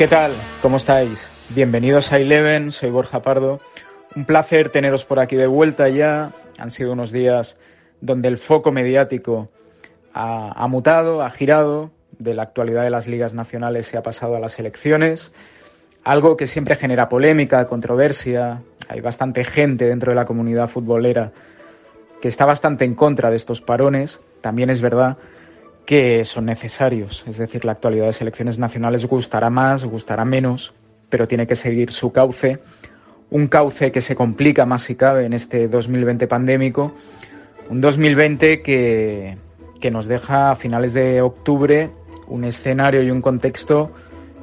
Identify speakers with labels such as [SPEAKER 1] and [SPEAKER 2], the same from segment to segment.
[SPEAKER 1] ¿Qué tal? ¿Cómo estáis? Bienvenidos a Eleven, soy Borja Pardo. Un placer teneros por aquí de vuelta ya. Han sido unos días donde el foco mediático ha, mutado, ha girado, de la actualidad de las ligas nacionales se ha pasado a las elecciones, algo que siempre genera polémica, controversia. Hay bastante gente dentro de la comunidad futbolera que está bastante en contra de estos parones. También es verdad que son necesarios. Es decir, la actualidad de selecciones nacionales gustará más, gustará menos, pero tiene que seguir su cauce. Un cauce que se complica más si cabe en este 2020 pandémico. Un 2020 que, que nos deja a finales de octubre un escenario y un contexto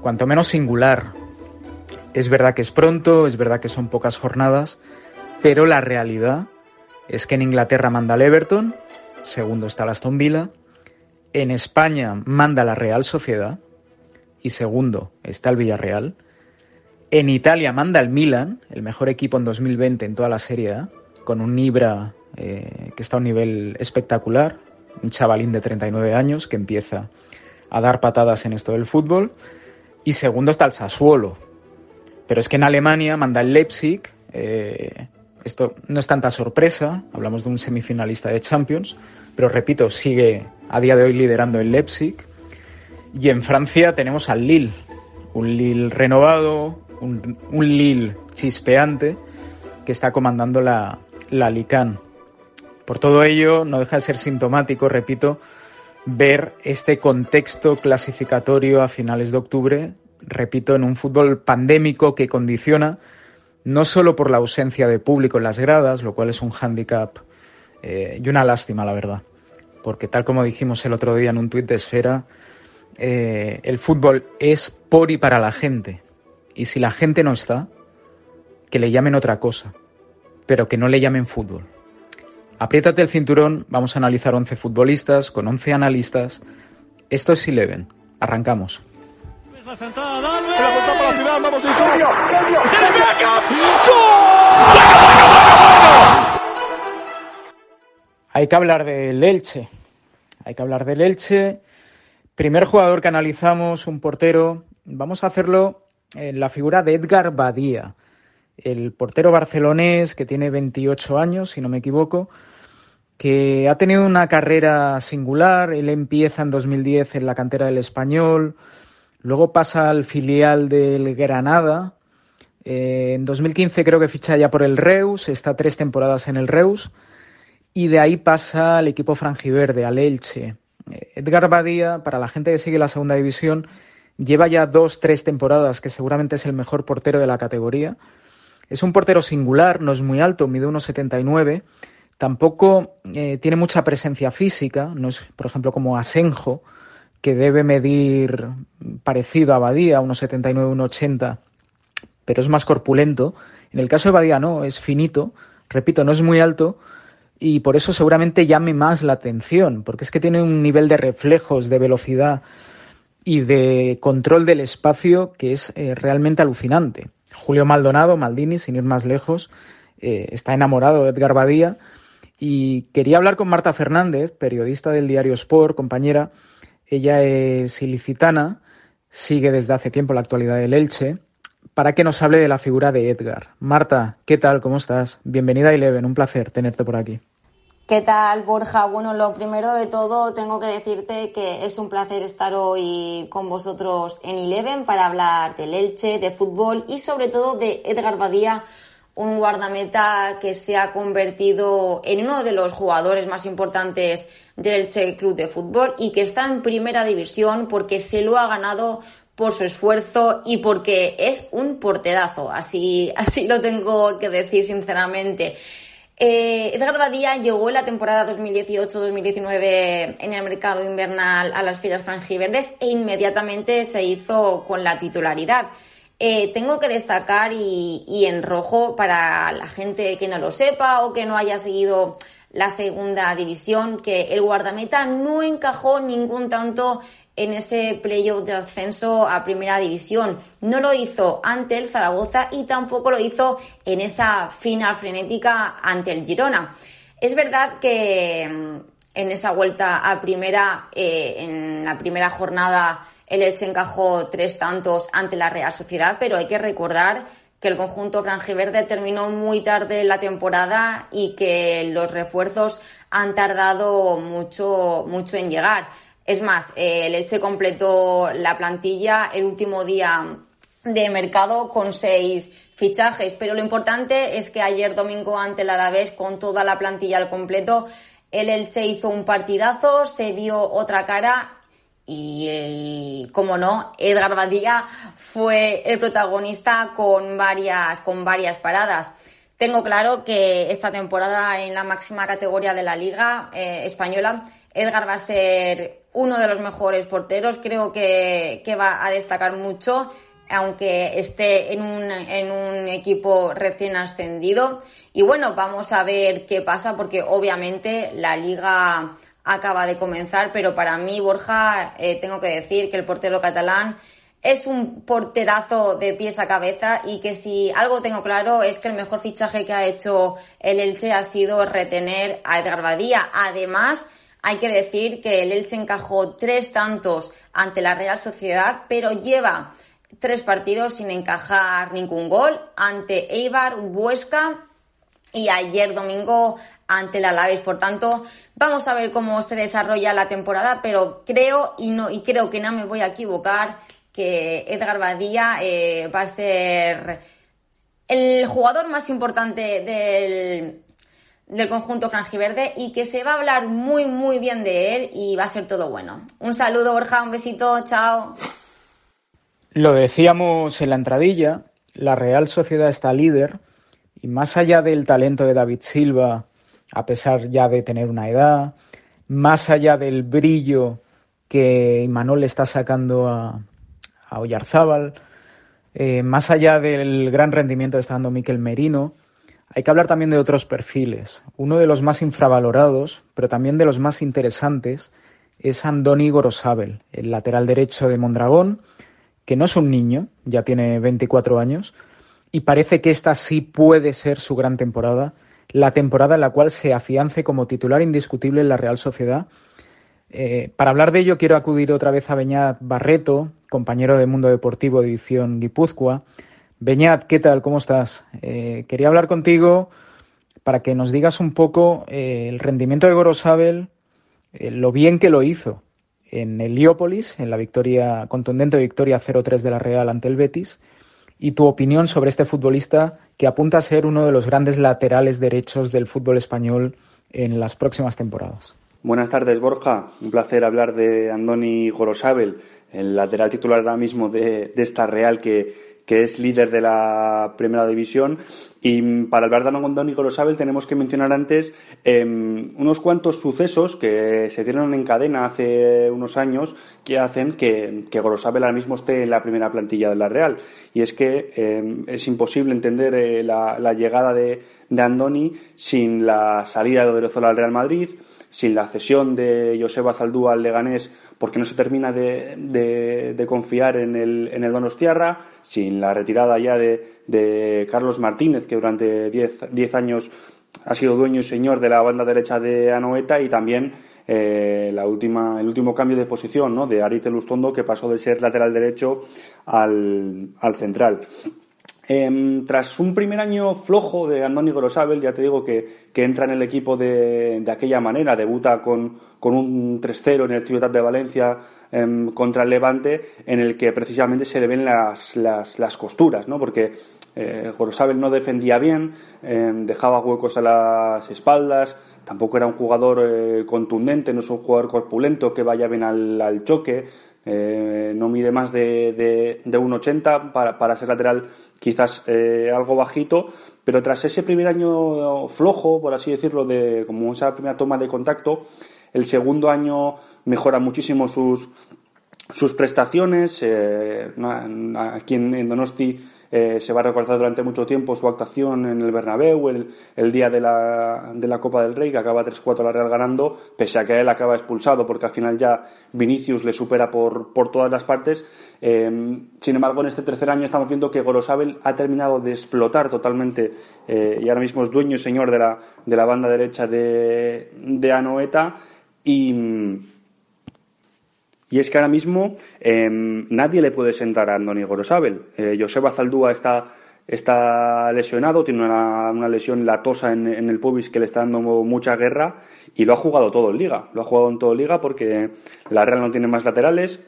[SPEAKER 1] cuanto menos singular. Es verdad que es pronto, es verdad que son pocas jornadas, pero la realidad es que en Inglaterra manda el Everton, segundo está el Aston Villa, en España manda la Real Sociedad y segundo está el Villarreal. En Italia manda el Milan, el mejor equipo en 2020 en toda la Serie A, con un Ibra eh, que está a un nivel espectacular, un chavalín de 39 años que empieza a dar patadas en esto del fútbol. Y segundo está el Sassuolo. Pero es que en Alemania manda el Leipzig. Eh, esto no es tanta sorpresa, hablamos de un semifinalista de Champions, pero repito, sigue a día de hoy liderando el Leipzig. Y en Francia tenemos al Lille, un Lille renovado, un, Lille chispeante que está comandando la, la Lican. Por todo ello, no deja de ser sintomático, repito, ver este contexto clasificatorio a finales de octubre, repito, en un fútbol pandémico que condiciona no solo por la ausencia de público en las gradas, lo cual es un hándicap eh, y una lástima, la verdad. Porque tal como dijimos el otro día en un tuit de Esfera, eh, el fútbol es por y para la gente. Y si la gente no está, que le llamen otra cosa, pero que no le llamen fútbol. Apriétate el cinturón, vamos a analizar 11 futbolistas con 11 analistas. Esto es Eleven. Arrancamos. Hay que hablar del Elche. Hay que hablar del Elche. Primer jugador que analizamos, un portero. Vamos a hacerlo en la figura de Edgar Badía, el portero barcelonés que tiene 28 años, si no me equivoco, que ha tenido una carrera singular. Él empieza en 2010 en la cantera del Español, luego pasa al filial del Granada. Eh, en 2015 creo que ficha ya por el Reus, está tres temporadas en el Reus y de ahí pasa al equipo franjiverde, al Elche. Eh, Edgar Badía, para la gente que sigue la segunda división, lleva ya dos, tres temporadas que seguramente es el mejor portero de la categoría. Es un portero singular, no es muy alto, mide unos 79. Tampoco eh, tiene mucha presencia física, no es, por ejemplo, como Asenjo, que debe medir parecido a Badía, unos 79, unos 80, pero es más corpulento. En el caso de Badía no, es finito, repito, no es muy alto, y por eso seguramente llame más la atención, porque es que tiene un nivel de reflejos, de velocidad y de control del espacio que es eh, realmente alucinante. Julio Maldonado, Maldini, sin ir más lejos, eh, está enamorado de Edgar Badía y quería hablar con Marta Fernández, periodista del diario Sport, compañera. Ella es ilicitana, sigue desde hace tiempo la actualidad del Elche, para que nos hable de la figura de Edgar. Marta, ¿qué tal? ¿Cómo estás? Bienvenida a Eleven, un placer tenerte por aquí.
[SPEAKER 2] ¿Qué tal, Borja? Bueno, lo primero de todo, tengo que decirte que es un placer estar hoy con vosotros en Eleven para hablar del Elche, de fútbol y sobre todo de Edgar Badía, un guardameta que se ha convertido en uno de los jugadores más importantes del Che Club de Fútbol y que está en primera división porque se lo ha ganado por su esfuerzo y porque es un porterazo, así, así lo tengo que decir sinceramente. Eh, Edgar Badía llegó en la temporada 2018-2019 en el mercado invernal a las filas franjiverdes e inmediatamente se hizo con la titularidad. Eh, tengo que destacar y, en rojo para la gente que no lo sepa o que no haya seguido la segunda división, que el guardameta no encajó ningún tanto en ese playoff de ascenso a primera división. No lo hizo ante el Zaragoza y tampoco lo hizo en esa final frenética ante el Girona. Es verdad que mm, en esa vuelta a primera, eh, en la primera jornada, el Elche encajó tres tantos ante la Real Sociedad, pero hay que recordar que el conjunto franjiverde terminó muy tarde la temporada y que los refuerzos han tardado mucho, mucho en llegar. Es más, el Elche completó la plantilla el último día de mercado con seis fichajes, pero lo importante es que ayer domingo ante el Alavés con toda la plantilla al completo, el Elche hizo un partidazo, se vio otra cara y, como no, Edgar Badía fue el protagonista con varias, con varias paradas. Tengo claro que esta temporada en la máxima categoría de la Liga eh, Española, Edgar va a ser uno de los mejores porteros. Creo que, que va a destacar mucho, aunque esté en un, en un equipo recién ascendido. Y bueno, vamos a ver qué pasa, porque obviamente la Liga acaba de comenzar, pero para mí, Borja, eh, tengo que decir que el portero catalán es un porterazo de pies a cabeza y que si algo tengo claro es que el mejor fichaje que ha hecho el Elche ha sido retener a Edgar Badía. Además, hay que decir que el Elche encajó tres tantos ante la Real Sociedad, pero lleva tres partidos sin encajar ningún gol ante Eibar, Huesca y ayer domingo ante la Alaves. Por tanto, vamos a ver cómo se desarrolla la temporada, pero creo y no y creo que no me voy a equivocar que Edgar Badía eh, va a ser el jugador más importante del, del conjunto franjiverde y que se va a hablar muy muy bien de él y va a ser todo bueno. Un saludo Borja, un besito, chao.
[SPEAKER 1] Lo decíamos en la entradilla, la Real Sociedad está líder y más allá del talento de David Silva a pesar ya de tener una edad, más allá del brillo que Imanol está sacando a, a Oyarzábal, eh, más allá del gran rendimiento que está dando Miquel Merino, hay que hablar también de otros perfiles. Uno de los más infravalorados, pero también de los más interesantes, es Andoni Gorosabel, el lateral derecho de Mondragón, que no es un niño, ya tiene 24 años, y parece que esta sí puede ser su gran temporada la temporada en la cual se afiance como titular indiscutible en la Real Sociedad. Eh, para hablar de ello quiero acudir otra vez a Beñat Barreto, compañero de Mundo Deportivo de edición Guipúzcoa. Beñat, ¿qué tal? ¿Cómo estás? Eh, quería hablar contigo para que nos digas un poco eh, el rendimiento de Gorosabel, lo bien que lo hizo en Heliópolis, en la victoria contundente victoria 0-3 de la Real ante el Betis, y tu opinión sobre este futbolista que apunta a ser uno de los grandes laterales derechos del fútbol español en las próximas temporadas.
[SPEAKER 3] Buenas tardes, Borja. Un placer hablar de Andoni Gorosabel, el lateral titular ahora mismo de esta Real que, que es líder de la primera división. Y para hablar de Andoni Gorosabel tenemos que mencionar antes em, unos cuantos sucesos que se dieron en cadena hace unos años que hacen que, Gorosabel ahora mismo esté en la primera plantilla de la Real. Y es que em, es imposible entender eh, la, llegada de, Andoni sin la salida de Odriozola al Real Madrid, sin la cesión de Joseba Zaldúa al Leganés porque no se termina de, confiar en el, en el Donostiarra, sin la retirada ya de, Carlos Martínez, que durante 10 años ha sido dueño y señor de la banda derecha de Anoeta y también eh, la última, el último cambio de posición ¿no? de Arite Lustondo que pasó de ser lateral derecho al, al central. Em, tras un primer año flojo de Andoni Gorosabel, ya te digo que, entra en el equipo de, aquella manera, debuta con, un 3-0 en el Ciudad de Valencia em, contra el Levante, en el que precisamente se le ven las, costuras, ¿no? porque Eh, Gorosabel no defendía bien, eh, dejaba huecos a las espaldas, tampoco era un jugador eh, contundente, no es un jugador corpulento que vaya bien al, choque, no mide más de, de, de 1,80 para, para, ser lateral quizás algo bajito, pero tras ese primer año flojo, por así decirlo, de como esa primera toma de contacto, el segundo año mejora muchísimo sus, sus prestaciones. aquí en Donosti eh, se va a recordar durante mucho tiempo su actuación en el Bernabéu, el, día de la, de la, Copa del Rey, que acaba 3-4 la Real ganando, pese a que él acaba expulsado, porque al final ya Vinicius le supera por, por todas las partes. Eh, sin embargo, en este tercer año estamos viendo que Gorosabel ha terminado de explotar totalmente eh, y ahora mismo es dueño y señor de la, de la banda derecha de, de Anoeta y y es que ahora mismo em, nadie le puede sentar a Andoni Gorosabel. Eh, Joseba Zaldúa está, está lesionado, tiene una, una lesión latosa en, en, el pubis que le está dando mucha guerra y lo ha jugado todo en liga. Lo ha jugado en todo liga porque la Real no tiene más laterales.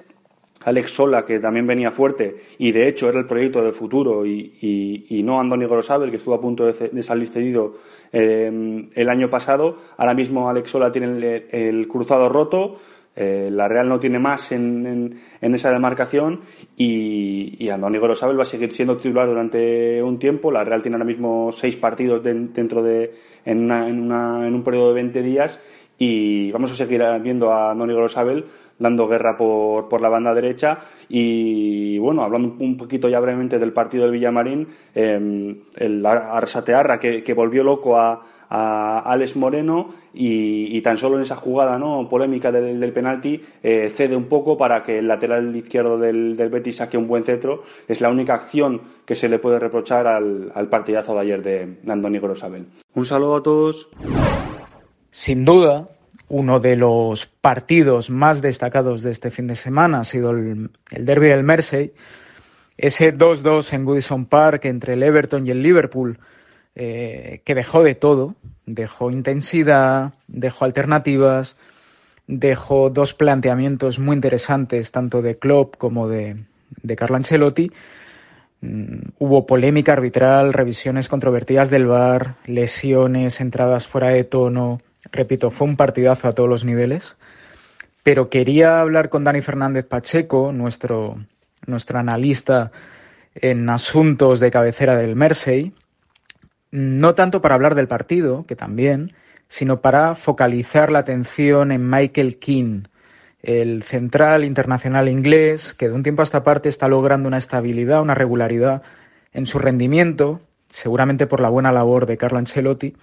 [SPEAKER 3] Alex Sola, que también venía fuerte y de hecho era el proyecto del futuro y, y, y no Andoni Gorosabel, que estuvo a punto de, salir cedido eh, el año pasado. Ahora mismo Alex Sola tiene el cruzado roto. Eh, la Real no tiene más en, esa demarcación y, y Andoni Gorosabel va a seguir siendo titular durante un tiempo. La Real tiene ahora mismo seis partidos dentro de en, en, un periodo de 20 días y vamos a seguir viendo a Andoni Gorosabel dando guerra por, la banda derecha y bueno, hablando un poquito ya brevemente del partido del Villamarín, eh, el Arsatearra que, que volvió loco a a Alex Moreno y, tan solo en esa jugada no polémica del, penalti eh, cede un poco para que el lateral izquierdo del, del, Betis saque un buen cetro. Es la única acción que se le puede reprochar al, al partidazo de ayer de, de Andoni Grosabel. Un saludo a todos.
[SPEAKER 1] Sin duda, uno de los partidos más destacados de este fin de semana ha sido el, el derby del Mersey. Ese 2-2 en Goodison Park entre el Everton y el Liverpool eh, que dejó de todo, dejó intensidad, dejó alternativas, dejó dos planteamientos muy interesantes, tanto de Klopp como de, de Carlo Ancelotti. Mm, hubo polémica arbitral, revisiones controvertidas del VAR, lesiones, entradas fuera de tono. Repito, fue un partidazo a todos los niveles. Pero quería hablar con Dani Fernández Pacheco, nuestro, nuestro analista en asuntos de cabecera del Mersey, no tanto para hablar del partido, que también, sino para focalizar la atención en Michael King, el central internacional inglés, que de un tiempo a esta parte está logrando una estabilidad, una regularidad en su rendimiento, seguramente por la buena labor de Carlo Ancelotti.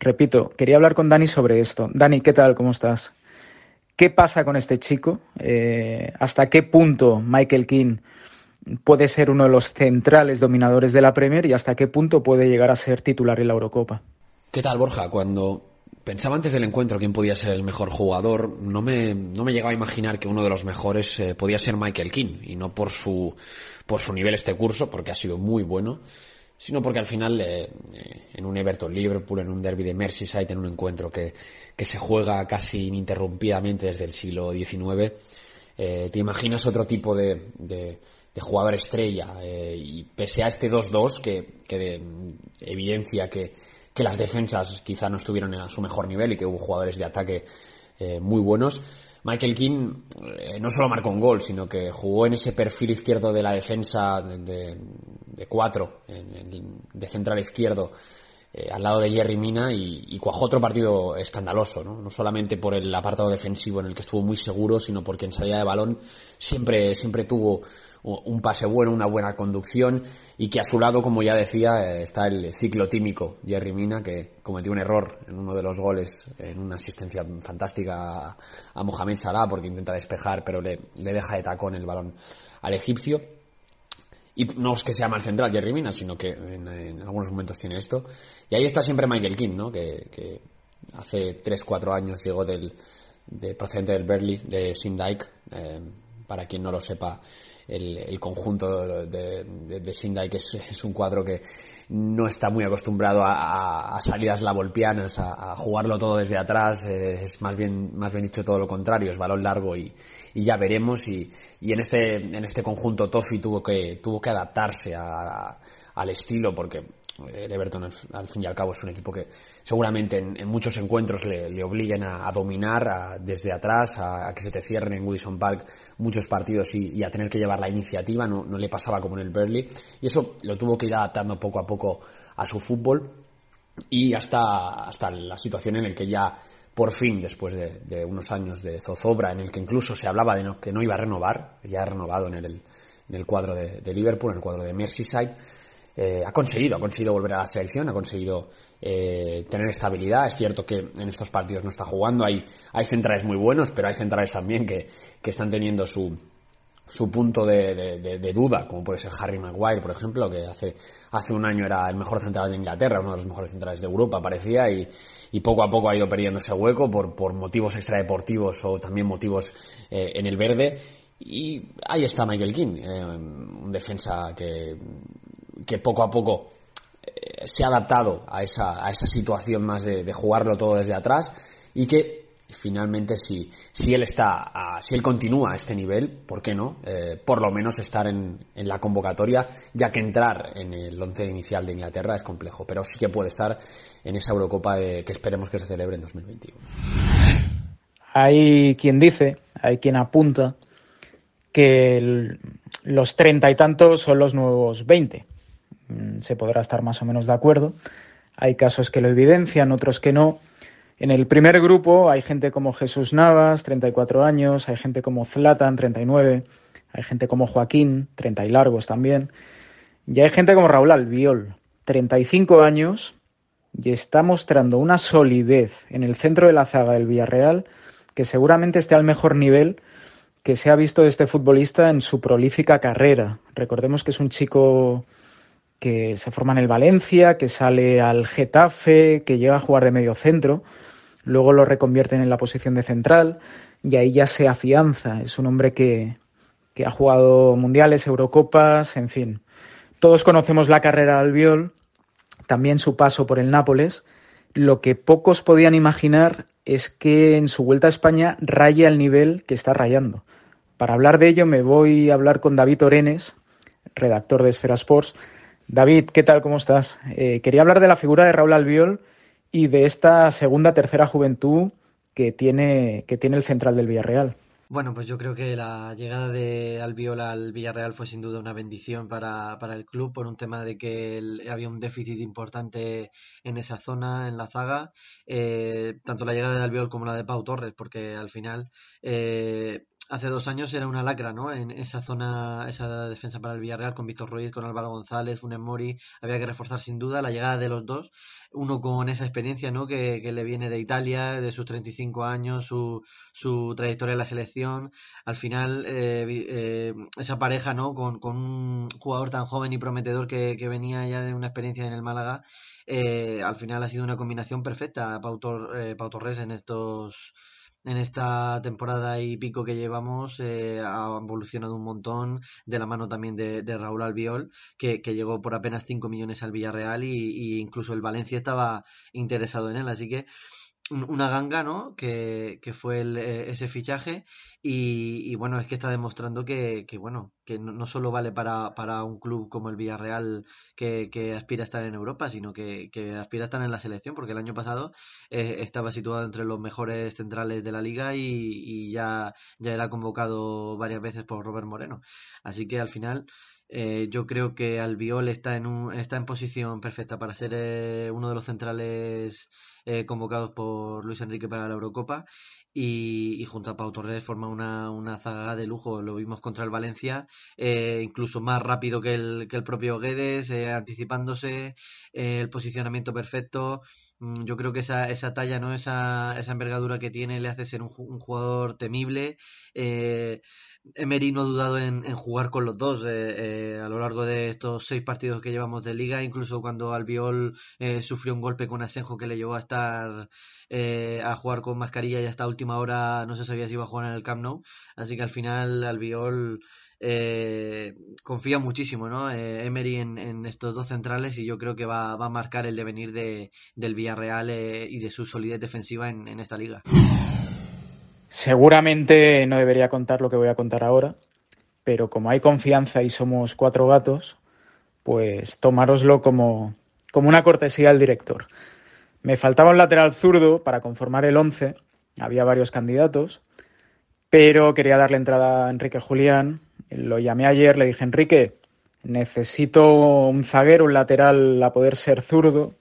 [SPEAKER 1] Repito, quería hablar con Dani sobre esto. Dani, ¿qué tal? ¿Cómo estás? ¿Qué pasa con este chico? Eh, ¿Hasta qué punto Michael King puede ser uno de los centrales dominadores de la Premier y hasta qué punto puede llegar a ser titular en la Eurocopa.
[SPEAKER 4] ¿Qué tal, Borja? Cuando pensaba antes del encuentro quién podía ser el mejor jugador, no me, no me llegaba a imaginar que uno de los mejores eh, podía ser Michael King, y no por su, por su nivel este curso, porque ha sido muy bueno, sino porque al final eh, eh, en un Everton Liverpool, en un derby de Merseyside, en un encuentro que, que se juega casi ininterrumpidamente desde el siglo XIX, te imaginas otro tipo de, de de jugador estrella. Eh, y pese a este 2-2 que, que evidencia que, las defensas quizá no estuvieron a su mejor nivel y que hubo jugadores de ataque eh, muy buenos, Michael King eh, no solo marcó un gol, sino que jugó en ese perfil izquierdo de la defensa de, de, cuatro, de central izquierdo, al lado de Jerry Mina y, y, cuajó otro partido escandaloso, ¿no? no solamente por el apartado defensivo en el que estuvo muy seguro, sino porque en salida de balón siempre, siempre tuvo un pase bueno, una buena conducción y que a su lado, como ya decía, eh, está el ciclo tímico Jerry Mina, que cometió un error en uno de los goles, en una asistencia fantástica a, Mohamed Salah porque intenta despejar, pero le, le deja de tacón el balón al egipcio. Y no es que sea mal central Jerry Mina, sino que en, algunos momentos tiene esto. Y ahí está siempre Michael King, ¿no? Que, que hace 3-4 años llegó del, de, procedente del Berley, de Sindike. Eh, para quien no lo sepa, el, conjunto de, de, de que es, un cuadro que no está muy acostumbrado a, salidas lavolpianas, a, a, jugarlo todo desde atrás, eh, es más bien, más bien dicho todo lo contrario, es balón largo y, ya veremos. Y, y, en este en este conjunto Toffee tuvo que tuvo que adaptarse al estilo porque el Everton al, fin y al cabo es un equipo que seguramente en, muchos encuentros le, obliguen a, dominar desde atrás, a, que se te cierren en Wilson Park muchos partidos y, a tener que llevar la iniciativa, no, le pasaba como en el Burnley. Y eso lo tuvo que ir adaptando poco a poco a su fútbol y hasta, hasta la situación en la que ya por fin, después de, unos años de zozobra, en el que incluso se hablaba de que no iba a renovar, ya ha renovado en el, en el cuadro de, de Liverpool, en el cuadro de Merseyside, eh, ha conseguido, ha conseguido volver a la selección, ha conseguido eh, tener estabilidad. Es cierto que en estos partidos no está jugando, hay, hay centrales muy buenos, pero hay centrales también que, que están teniendo su, su punto de, de, duda, como puede ser Harry Maguire, por ejemplo, que hace, hace un año era el mejor central de Inglaterra, uno de los mejores centrales de Europa, parecía, y, y poco a poco ha ido perdiendo ese hueco por, por motivos extradeportivos o también motivos eh, en el verde. Y ahí está Michael King, un defensa que que poco a poco eh, se ha adaptado a esa, a esa situación más de, jugarlo todo desde atrás y que finalmente si, si él está si él continúa a este nivel, ¿por qué no? Eh, por lo menos estar en, en, la convocatoria, ya que entrar en el once inicial de Inglaterra es complejo, pero sí que puede estar en esa Eurocopa de, que esperemos que se celebre en 2021.
[SPEAKER 1] Hay quien dice, hay quien apunta que los treinta y tantos son los nuevos veinte se podrá estar más o menos de acuerdo. Hay casos que lo evidencian, otros que no. En el primer grupo hay gente como Jesús Navas, 34 años, hay gente como Zlatan, 39, hay gente como Joaquín, 30 y largos también, y hay gente como Raúl Albiol, 35 años, y está mostrando una solidez en el centro de la zaga del Villarreal que seguramente esté al mejor nivel que se ha visto de este futbolista en su prolífica carrera. Recordemos que es un chico que se forma en el Valencia, que sale al Getafe, que llega a jugar de medio centro, luego lo reconvierten en la posición de central y ahí ya se afianza. Es un hombre que, que ha jugado mundiales, Eurocopas, en fin. Todos conocemos la carrera de Albiol, también su paso por el Nápoles. Lo que pocos podían imaginar es que en su vuelta a España raya el nivel que está rayando. Para hablar de ello me voy a hablar con David Orenes, redactor de Esfera Sports, David, ¿qué tal? ¿Cómo estás? Eh, quería hablar de la figura de Raúl Albiol y de esta segunda, tercera juventud que tiene, que tiene el central del Villarreal.
[SPEAKER 5] Bueno, pues yo creo que la llegada de Albiol al Villarreal fue sin duda una bendición para, el club por un tema de que había un déficit importante en esa zona, en la zaga, eh, tanto la llegada de Albiol como la de Pau Torres, porque al final eh, hace dos años era una lacra, ¿no? En esa zona, esa defensa para el Villarreal con Víctor Ruiz, con Álvaro González, Funes Mori, había que reforzar sin duda la llegada de los dos, uno con esa experiencia, ¿no? Que, que le viene de Italia, de sus 35 años, su, su trayectoria en la selección, al final eh, eh, esa pareja, ¿no? Con, un jugador tan joven y prometedor que, venía ya de una experiencia en el Málaga, eh, al final ha sido una combinación perfecta Pau, Pau Torres en estos en esta temporada y pico que llevamos eh, ha evolucionado un montón de la mano también de, Raúl Albiol que, llegó por apenas 5 millones al Villarreal y, y, incluso el Valencia estaba interesado en él. Así que una ganga, ¿no? Que, que fue el, eh, ese fichaje y, bueno, es que está demostrando que, que bueno, que no, solo vale para, para, un club como el Villarreal que, que aspira a estar en Europa, sino que, que, aspira a estar en la selección, porque el año pasado eh, estaba situado entre los mejores centrales de la liga y, y, ya, ya era convocado varias veces por Robert Moreno. Así que al final... Eh, yo creo que Albiol está en, un, está en posición perfecta para ser eh, uno de los centrales eh, convocados por Luis Enrique para la Eurocopa y, junto a Pau Torres forma una, una, zaga de lujo. Lo vimos contra el Valencia, eh, incluso más rápido que el, que el propio Guedes, eh, anticipándose, el posicionamiento perfecto. Mm, yo creo que esa, esa talla, ¿no? esa, esa envergadura que tiene le hace ser un, un jugador temible. Emery no ha dudado en, jugar con los dos eh, eh, a lo largo de estos seis partidos que llevamos de liga, incluso cuando Albiol eh, sufrió un golpe con Asenjo que le llevó a estar a jugar con mascarilla y hasta última hora no se sabía si iba a jugar en el Camp Nou, así que al final Albiol confía muchísimo ¿no? Emery en, estos dos centrales y yo creo que va, a marcar el devenir de, del Villarreal y de su solidez defensiva en esta liga.
[SPEAKER 1] Seguramente no debería contar lo que voy a contar ahora, pero como hay confianza y somos cuatro gatos, pues tomároslo como, como una cortesía al director. Me faltaba un lateral zurdo para conformar el 11, había varios candidatos, pero quería darle entrada a Enrique Julián. Lo llamé ayer, le dije, Enrique, necesito un zaguero, un lateral a poder ser zurdo,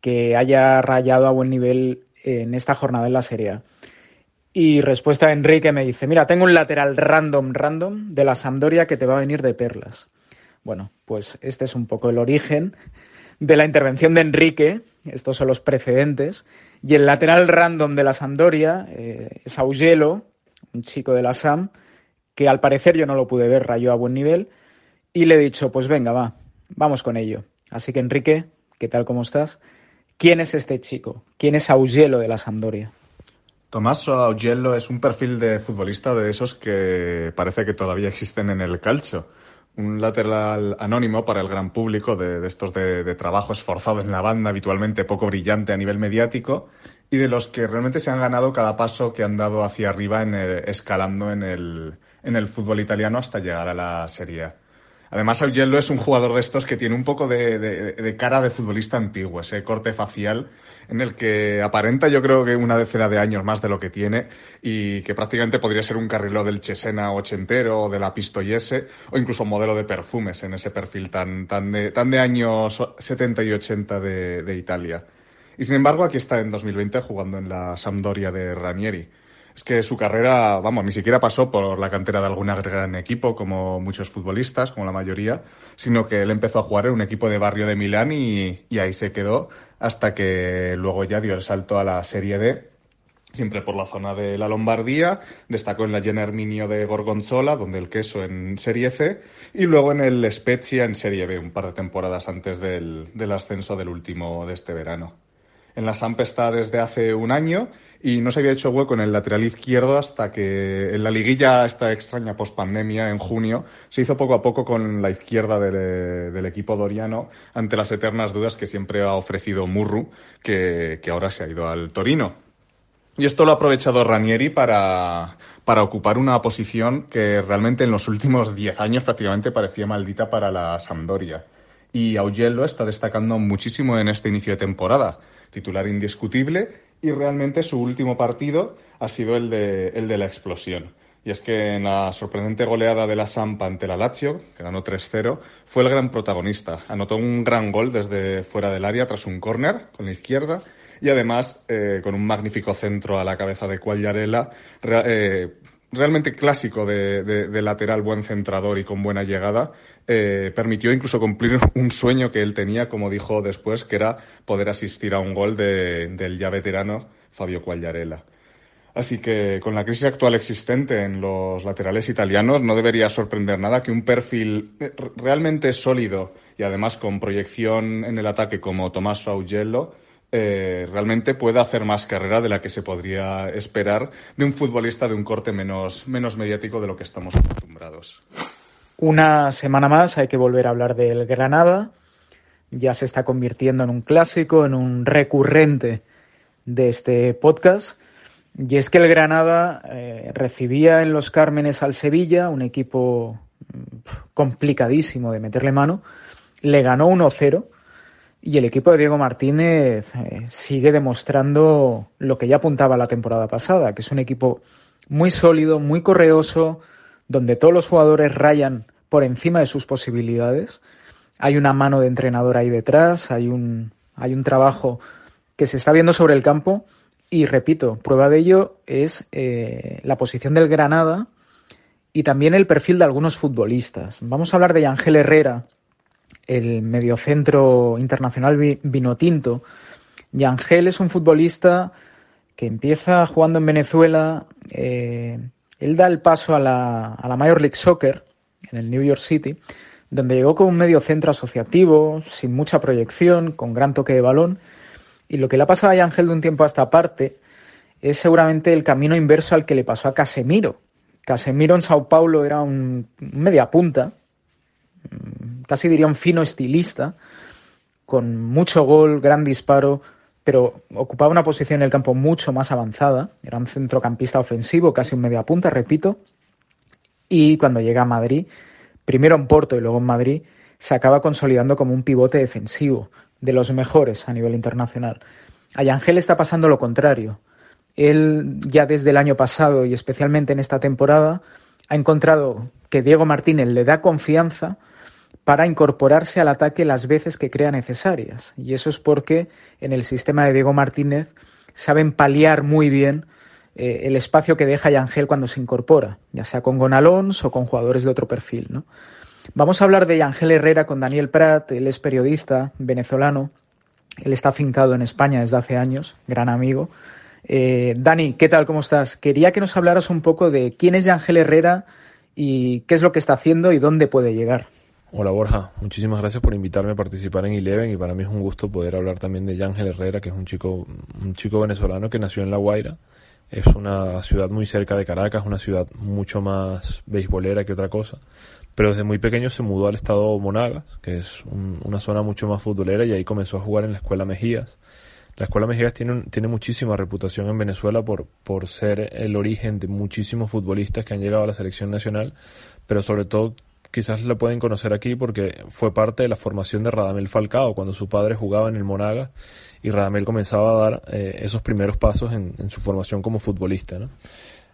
[SPEAKER 1] que haya rayado a buen nivel en esta jornada en la Serie A. Y respuesta de Enrique me dice, mira, tengo un lateral random, random de la Sampdoria que te va a venir de perlas. Bueno, pues este es un poco el origen de la intervención de Enrique, estos son los precedentes, y el lateral random de la Sampdoria eh, es Augello, un chico de la SAM, que al parecer yo no lo pude ver, rayó a buen nivel, y le he dicho, pues venga, va, vamos con ello. Así que Enrique, ¿qué tal, cómo estás? ¿Quién es este chico? ¿Quién es Augello de la Sampdoria?
[SPEAKER 6] Tommaso Augello es un perfil de futbolista de esos que parece que todavía existen en el calcio un lateral anónimo para el gran público de, estos de, trabajo esforzado en la banda, habitualmente poco brillante a nivel mediático, y de los que realmente se han ganado cada paso que han dado hacia arriba en escalando en el, en el fútbol italiano hasta llegar a la Serie A. Además, Augello es un jugador de estos que tiene un poco de, cara de futbolista antiguo, ese corte facial en el que aparenta yo creo que una decena de años más de lo que tiene y que prácticamente podría ser un carrilo del Chesena ochentero o de la Pistoiese o incluso un modelo de perfumes en ese perfil tan, tan, de, tan de años 70 y 80 de, de Italia. Y sin embargo, aquí está en 2020 jugando en la Sampdoria de Ranieri es que su carrera, vamos, ni siquiera pasó por la cantera de algún gran equipo, como muchos futbolistas, como la mayoría, sino que él empezó a jugar en un equipo de barrio de Milán y, ahí se quedó hasta que luego ya dio el salto a la Serie D siempre por la zona de la Lombardía, destacó en la Llena Herminio de Gorgonzola, donde el queso en Serie C, y luego en el Spezia en Serie B, un par de temporadas antes del, del ascenso del último de este verano. En la Samp está desde hace un año y no se había hecho hueco en el lateral izquierdo hasta que en la liguilla esta extraña pospandemia en junio se hizo poco a poco con la izquierda del, equipo doriano ante las eternas dudas que siempre ha ofrecido Murru, que, ahora se ha ido al Torino. Y esto lo ha aprovechado Ranieri para, para ocupar una posición que realmente en los últimos diez años prácticamente parecía maldita para la Sampdoria. Y Augello está destacando muchísimo en este inicio de temporada titular indiscutible, y realmente su último partido ha sido el de, el de la explosión. Y es que en la sorprendente goleada de la Sampa ante la Lazio, que ganó 3-0, fue el gran protagonista. Anotó un gran gol desde fuera del área tras un córner con la izquierda y además eh, con un magnífico centro a la cabeza de Quagliarella, eh, realmente clásico de, lateral buen centrador y con buena llegada, eh, permitió incluso cumplir un sueño que él tenía, como dijo después, que era poder asistir a un gol del ya veterano Fabio Quagliarella. Así que con la crisis actual existente en los laterales italianos no debería sorprender nada que un perfil realmente sólido y además con proyección en el ataque como Tommaso Augello eh, realmente pueda hacer más carrera de la que se podría esperar de un futbolista de un corte menos, menos mediático de lo que estamos acostumbrados.
[SPEAKER 1] Una semana más hay que volver a hablar del Granada. Ya se está convirtiendo en un clásico, en un recurrente de este podcast. Y es que el Granada eh, recibía en los Cármenes al Sevilla, un equipo mm, complicadísimo de meterle mano. Le ganó 1-0 y el equipo de Diego Martínez eh, sigue demostrando lo que ya apuntaba la temporada pasada, que es un equipo muy sólido, muy correoso, donde todos los jugadores rayan por encima de sus posibilidades. Hay una mano de entrenador ahí detrás, hay un, hay un trabajo que se está viendo sobre el campo y repito, prueba de ello es eh, la posición del Granada y también el perfil de algunos futbolistas. Vamos a hablar de Ángel Herrera, el mediocentro internacional vinotinto. Y Ángel es un futbolista que empieza jugando en Venezuela. Eh, él da el paso a la, a la Major League Soccer en el New York City, donde llegó con un mediocentro asociativo, sin mucha proyección, con gran toque de balón. Y lo que le ha pasado a Ángel de un tiempo a esta parte es seguramente el camino inverso al que le pasó a Casemiro. Casemiro en Sao Paulo era un media punta, casi diría un fino estilista, con mucho gol, gran disparo, pero ocupaba una posición en el campo mucho más avanzada. Era un centrocampista ofensivo, casi un media punta, repito. Y cuando llega a Madrid, primero en Porto y luego en Madrid, se acaba consolidando como un pivote defensivo, de los mejores a nivel internacional. A Yangel está pasando lo contrario. Él ya desde el año pasado y especialmente en esta temporada ha encontrado que Diego Martínez le da confianza para incorporarse al ataque las veces que crea necesarias. Y eso es porque en el sistema de Diego Martínez saben paliar muy bien eh, el espacio que deja Yangel cuando se incorpora, ya sea con Gonalons o con jugadores de otro perfil. ¿no? Vamos a hablar de Yangel Herrera con Daniel Prat, él es periodista venezolano, él está afincado en España desde hace años, gran amigo. Eh, Dani, ¿qué tal? ¿Cómo estás? Quería que nos hablaras un poco de quién es Yangel Herrera y qué es lo que está haciendo y dónde puede llegar.
[SPEAKER 7] Hola Borja, muchísimas gracias por invitarme a participar en Eleven y para mí es un gusto poder hablar también de Yángel Herrera, que es un chico, un chico venezolano que nació en La Guaira. Es una ciudad muy cerca de Caracas, una ciudad mucho más beisbolera que otra cosa. Pero desde muy pequeño se mudó al estado Monagas, que es una zona mucho más futbolera, y ahí comenzó a jugar en la Escuela Mejías. La Escuela Mejías tiene, tiene muchísima reputación en Venezuela por, por ser el origen de muchísimos futbolistas que han llegado a la selección nacional, pero sobre todo quizás la pueden conocer aquí porque fue parte de la formación de Radamel Falcao cuando su padre jugaba en el Monaga y Radamel comenzaba a dar eh, esos primeros pasos en, su formación como futbolista.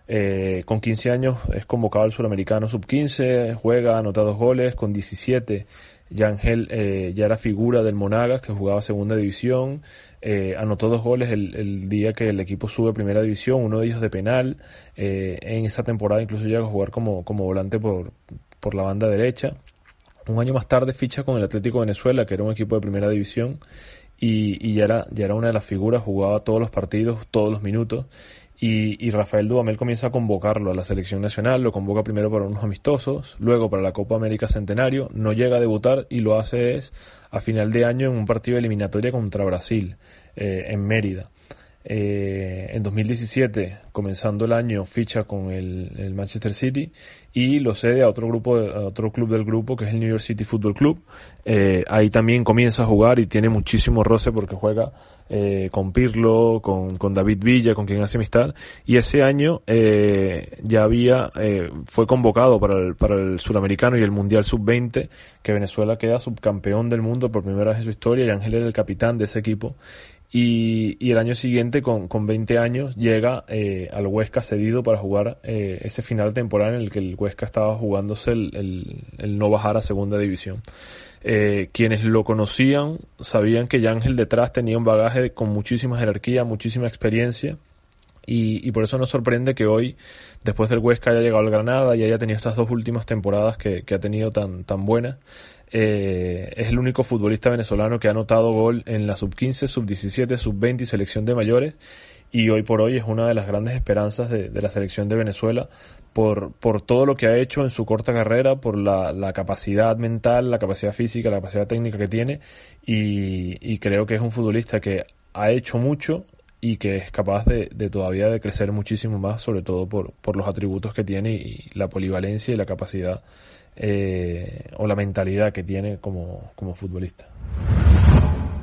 [SPEAKER 7] Eh, con 15 años es convocado al Suramericano Sub-15, juega, anota dos goles, con 17 ya Ángel eh, ya era figura del Monagas que jugaba segunda división, anotó dos goles el, día que el equipo sube a primera división, uno de ellos de penal, en esa temporada incluso llega a jugar como, como volante por, por la banda derecha. Un año más tarde ficha con el Atlético Venezuela, que era un equipo de primera división, y, ya, era, ya era una de las figuras, jugaba todos los partidos, todos los minutos, y, Rafael Dudamel comienza a convocarlo a la selección nacional, lo convoca primero para unos amistosos, luego para la Copa América Centenario, no llega a debutar y lo hace es a final de año en un partido eliminatoria contra Brasil, eh, en Mérida. Eh, en 2017, comenzando el año, ficha con el, Manchester City y lo cede a otro grupo, a otro club del grupo que es el New York City Football Club. Eh, ahí también comienza a jugar y tiene muchísimo roce porque juega eh, con Pirlo, con, con, David Villa, con quien hace amistad. Y ese año ya había, fue convocado para el, para el Sudamericano y el Mundial Sub-20, que Venezuela queda subcampeón del mundo por primera vez en su historia y Ángel era el capitán de ese equipo y, el año siguiente, con, con 20 años, llega eh, al Huesca cedido para jugar eh, ese final temporal en el que el Huesca estaba jugándose el, el, no bajar a segunda división. Eh, quienes lo conocían sabían que Yángel detrás tenía un bagaje con muchísima jerarquía, muchísima experiencia. Y, y, por eso nos sorprende que hoy, después del Huesca, haya llegado al Granada y haya tenido estas dos últimas temporadas que, que ha tenido tan, tan buenas. Eh, es el único futbolista venezolano que ha anotado gol en la sub-15, sub-17, sub-20 y selección de mayores. Y hoy por hoy es una de las grandes esperanzas de, la selección de Venezuela por, por, todo lo que ha hecho en su corta carrera, por la, capacidad mental, la capacidad física, la capacidad técnica que tiene. Y, creo que es un futbolista que ha hecho mucho y que es capaz de, todavía de crecer muchísimo más, sobre todo por, por los atributos que tiene y la polivalencia y la capacidad eh, o la mentalidad que tiene como, como futbolista.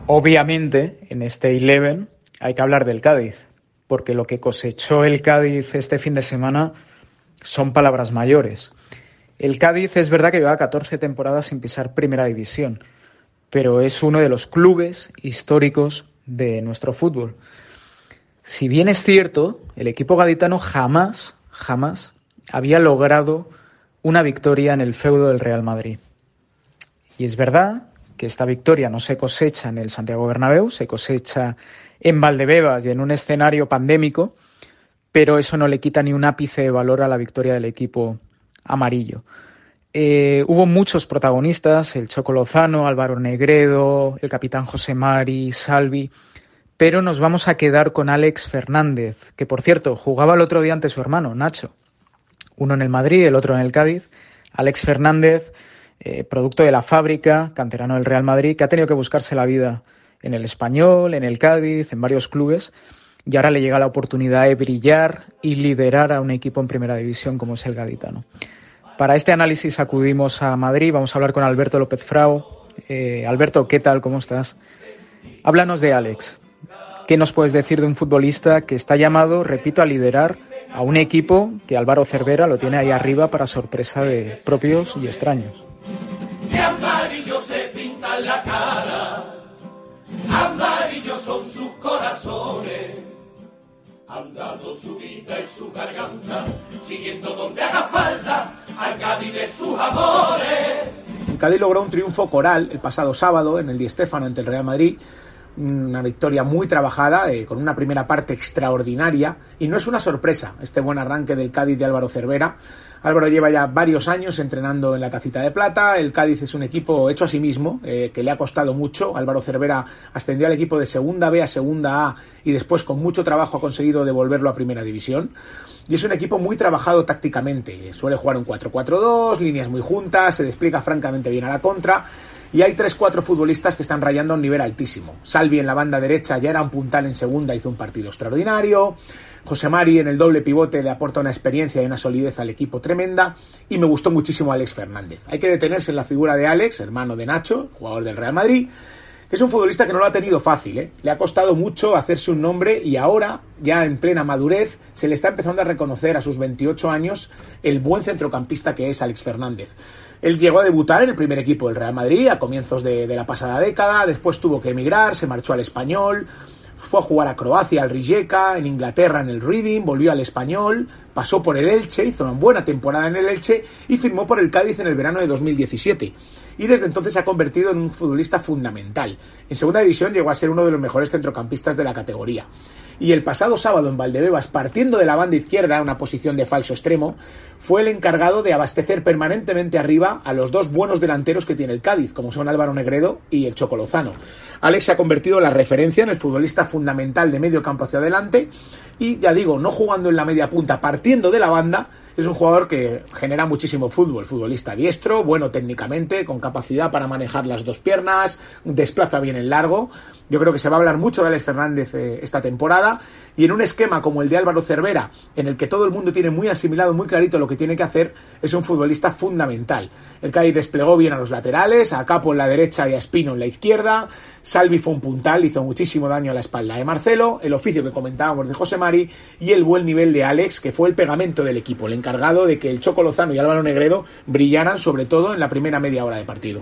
[SPEAKER 1] Obviamente, en este Eleven hay que hablar del Cádiz, porque lo que cosechó el Cádiz este fin de semana son palabras mayores. El Cádiz es verdad que lleva 14 temporadas sin pisar primera división, pero es uno de los clubes históricos de nuestro fútbol. Si bien es cierto, el equipo gaditano jamás, jamás había logrado una victoria en el feudo del Real Madrid. Y es verdad que esta victoria no se cosecha en el Santiago Bernabéu, se cosecha en Valdebebas y en un escenario pandémico, pero eso no le quita ni un ápice de valor a la victoria del equipo amarillo. Eh, hubo muchos protagonistas, el Choco Lozano, Álvaro Negredo, el capitán José Mari, Salvi, pero nos vamos a quedar con Alex Fernández, que por cierto jugaba el otro día ante su hermano, Nacho uno en el Madrid, el otro en el Cádiz. Alex Fernández, eh, producto de la fábrica, canterano del Real Madrid, que ha tenido que buscarse la vida en el Español, en el Cádiz, en varios clubes, y ahora le llega la oportunidad de brillar y liderar a un equipo en primera división como es el gaditano. Para este análisis acudimos a Madrid, vamos a hablar con Alberto López Frao. Eh, Alberto, ¿qué tal? ¿Cómo estás? Háblanos de Alex. ¿qué nos puedes decir de un futbolista que está llamado, repito, a liderar a un equipo que Álvaro Cervera lo tiene ahí arriba para sorpresa de propios y extraños?
[SPEAKER 8] De amarillo se pinta la cara, amarillos son sus corazones. Han dado su vida y su garganta, siguiendo donde haga falta al Cádiz de sus amores.
[SPEAKER 9] Cádiz logró un triunfo coral el pasado sábado en el Di Stéfano ante el Real Madrid una victoria muy trabajada, eh, con una primera parte extraordinaria, y no es una sorpresa este buen arranque del Cádiz de Álvaro Cervera. Álvaro lleva ya varios años entrenando en la tacita de plata, el Cádiz es un equipo hecho a sí mismo, eh, que le ha costado mucho, Álvaro Cervera ascendió al equipo de segunda B a segunda A y después con mucho trabajo ha conseguido devolverlo a primera división. Y es un equipo muy trabajado tácticamente, suele jugar un 4-4-2, líneas muy juntas, se despliega francamente bien a la contra y hay 3-4 futbolistas que están rayando a un nivel altísimo. Salvi en la banda derecha ya era un puntal en segunda, hizo un partido extraordinario. José Mari en el doble pivote le aporta una experiencia y una solidez al equipo tremenda. Y me gustó muchísimo Alex Fernández. Hay que detenerse en la figura de Alex, hermano de Nacho, jugador del Real Madrid es un futbolista que no lo ha tenido fácil, ¿eh? le ha costado mucho hacerse un nombre y ahora, ya en plena madurez, se le está empezando a reconocer a sus 28 años el buen centrocampista que es Alex Fernández. Él llegó a debutar en el primer equipo del Real Madrid a comienzos de, la pasada década, después tuvo que emigrar, se marchó al español, fue a jugar a Croacia, al Rijeka, en Inglaterra en el Reading, volvió al español, pasó por el Elche, hizo una buena temporada en el Elche y firmó por el Cádiz en el verano de 2017 y desde entonces se ha convertido en un futbolista fundamental. En segunda división llegó a ser uno de los mejores centrocampistas de la categoría. Y el pasado sábado en Valdebebas, partiendo de la banda izquierda, una posición de falso extremo, fue el encargado de abastecer permanentemente arriba a los dos buenos delanteros que tiene el Cádiz, como son Álvaro Negredo y el Chocolozano. Alex se ha convertido en la referencia en el futbolista fundamental de medio campo hacia adelante y ya digo, no jugando en la media punta, partiendo de la banda, es un jugador que genera muchísimo fútbol, futbolista diestro, bueno técnicamente, con capacidad para manejar las dos piernas, desplaza bien el largo. Yo creo que se va a hablar mucho de Alex Fernández eh, esta temporada y en un esquema como el de Álvaro Cervera, en el que todo el mundo tiene muy asimilado, muy clarito lo que tiene que hacer, es un futbolista fundamental. El Cádiz desplegó bien a los laterales, a Capo en la derecha y a Espino en la izquierda. Salvi fue un puntal, hizo muchísimo daño a la espalda de Marcelo, el oficio que comentábamos de José Mari y el buen nivel de Alex, que fue el pegamento del equipo, el encargado de que el Choco Lozano y Álvaro Negredo brillaran sobre todo en la primera media hora de partido.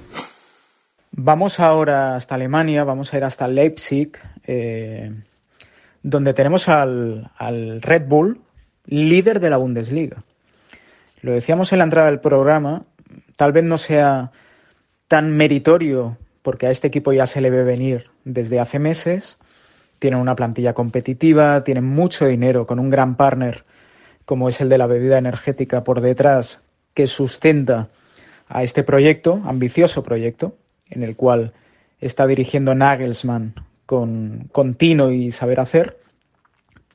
[SPEAKER 1] Vamos ahora hasta Alemania, vamos a ir hasta Leipzig. Eh, donde tenemos al, Red Bull líder de la Bundesliga. Lo decíamos en la entrada del programa, tal vez no sea tan meritorio porque a este equipo ya se le ve venir desde hace meses, tienen una plantilla competitiva, tienen mucho dinero con un gran partner como es el de la bebida energética por detrás que sustenta a este proyecto, ambicioso proyecto, en el cual está dirigiendo Nagelsmann con, continuo y saber hacer,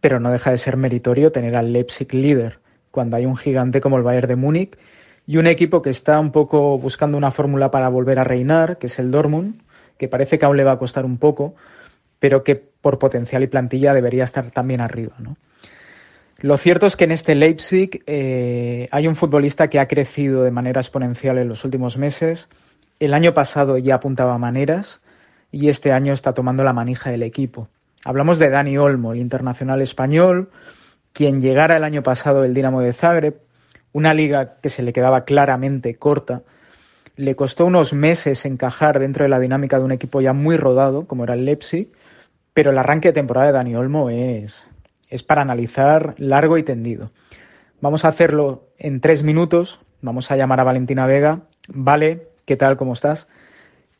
[SPEAKER 1] pero no deja de ser meritorio tener al Leipzig líder cuando hay un gigante como el Bayern de Múnich y un equipo que está un poco buscando una fórmula para volver a reinar, que es el Dortmund, que parece que aún le va a costar un poco, pero que por potencial y plantilla debería estar también arriba. Lo cierto es que en este Leipzig eh, hay un futbolista que ha crecido de manera exponencial en los últimos meses. El año pasado ya apuntaba maneras y este año está tomando la manija del equipo. Hablamos de Dani Olmo, el internacional español, quien llegara el año pasado del Dinamo de Zagreb, una liga que se le quedaba claramente corta. Le costó unos meses encajar dentro de la dinámica de un equipo ya muy rodado, como era el Leipzig, pero el arranque de temporada de Dani Olmo es, es para analizar largo y tendido. Vamos a hacerlo en tres minutos. Vamos a llamar a Valentina Vega. Vale, ¿qué tal? ¿Cómo estás?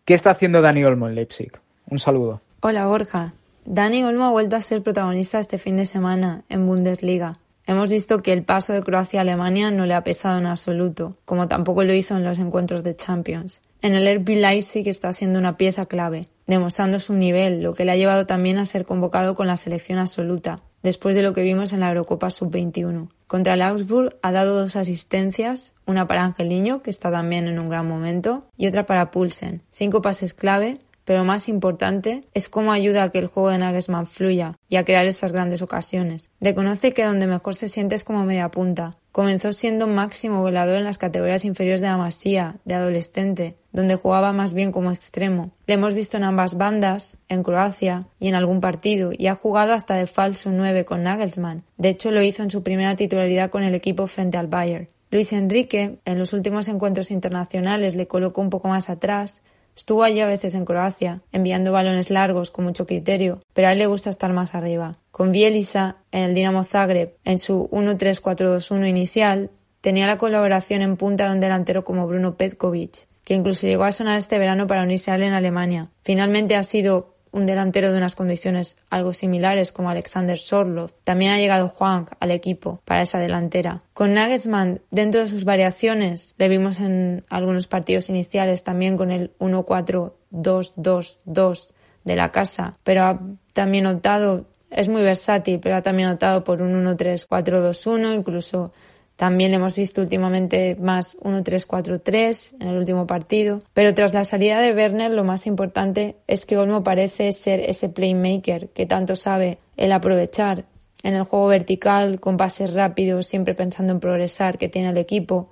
[SPEAKER 1] ¿Qué está haciendo Dani Olmo en Leipzig? Un saludo.
[SPEAKER 10] Hola Borja. Dani Olmo ha vuelto a ser protagonista este fin de semana en Bundesliga. Hemos visto que el paso de Croacia a Alemania no le ha pesado en absoluto, como tampoco lo hizo en los encuentros de Champions. En el RB Leipzig está siendo una pieza clave, demostrando su nivel, lo que le ha llevado también a ser convocado con la selección absoluta, después de lo que vimos en la Eurocopa Sub-21. Contra el Augsburg ha dado dos asistencias, una para Angeliño, que está también en un gran momento, y otra para Pulsen. Cinco pases clave, pero más importante es cómo ayuda a que el juego de Nagelsmann fluya y a crear esas grandes ocasiones. Reconoce que donde mejor se siente es como media punta. Comenzó siendo máximo volador en las categorías inferiores de la de adolescente, donde jugaba más bien como extremo. Le hemos visto en ambas bandas, en Croacia y en algún partido, y ha jugado hasta de falso 9 con Nagelsmann. De hecho, lo hizo en su primera titularidad con el equipo frente al Bayern. Luis Enrique, en los últimos encuentros internacionales, le colocó un poco más atrás, Estuvo allí a veces en Croacia, enviando balones largos con mucho criterio, pero a él le gusta estar más arriba. Con Bielisa, en el Dinamo Zagreb, en su 1-3-4-2-1 inicial, tenía la colaboración en punta de un delantero como Bruno Petkovic, que incluso llegó a sonar este verano para unirse a él en Alemania. Finalmente ha sido un delantero de unas condiciones algo similares como Alexander Sorloth. También ha llegado Juan al equipo para esa delantera. Con Nagelsmann, dentro de sus variaciones, le vimos en algunos partidos iniciales también con el 1-4-2-2-2 de la casa, pero ha también optado, es muy versátil, pero ha también optado por un 1-3-4-2-1, incluso también hemos visto últimamente más 1-3-4-3 en el último partido. Pero tras la salida de Werner, lo más importante es que Olmo parece ser ese playmaker que tanto sabe el aprovechar en el juego vertical, con pases rápidos, siempre pensando en progresar, que tiene el equipo.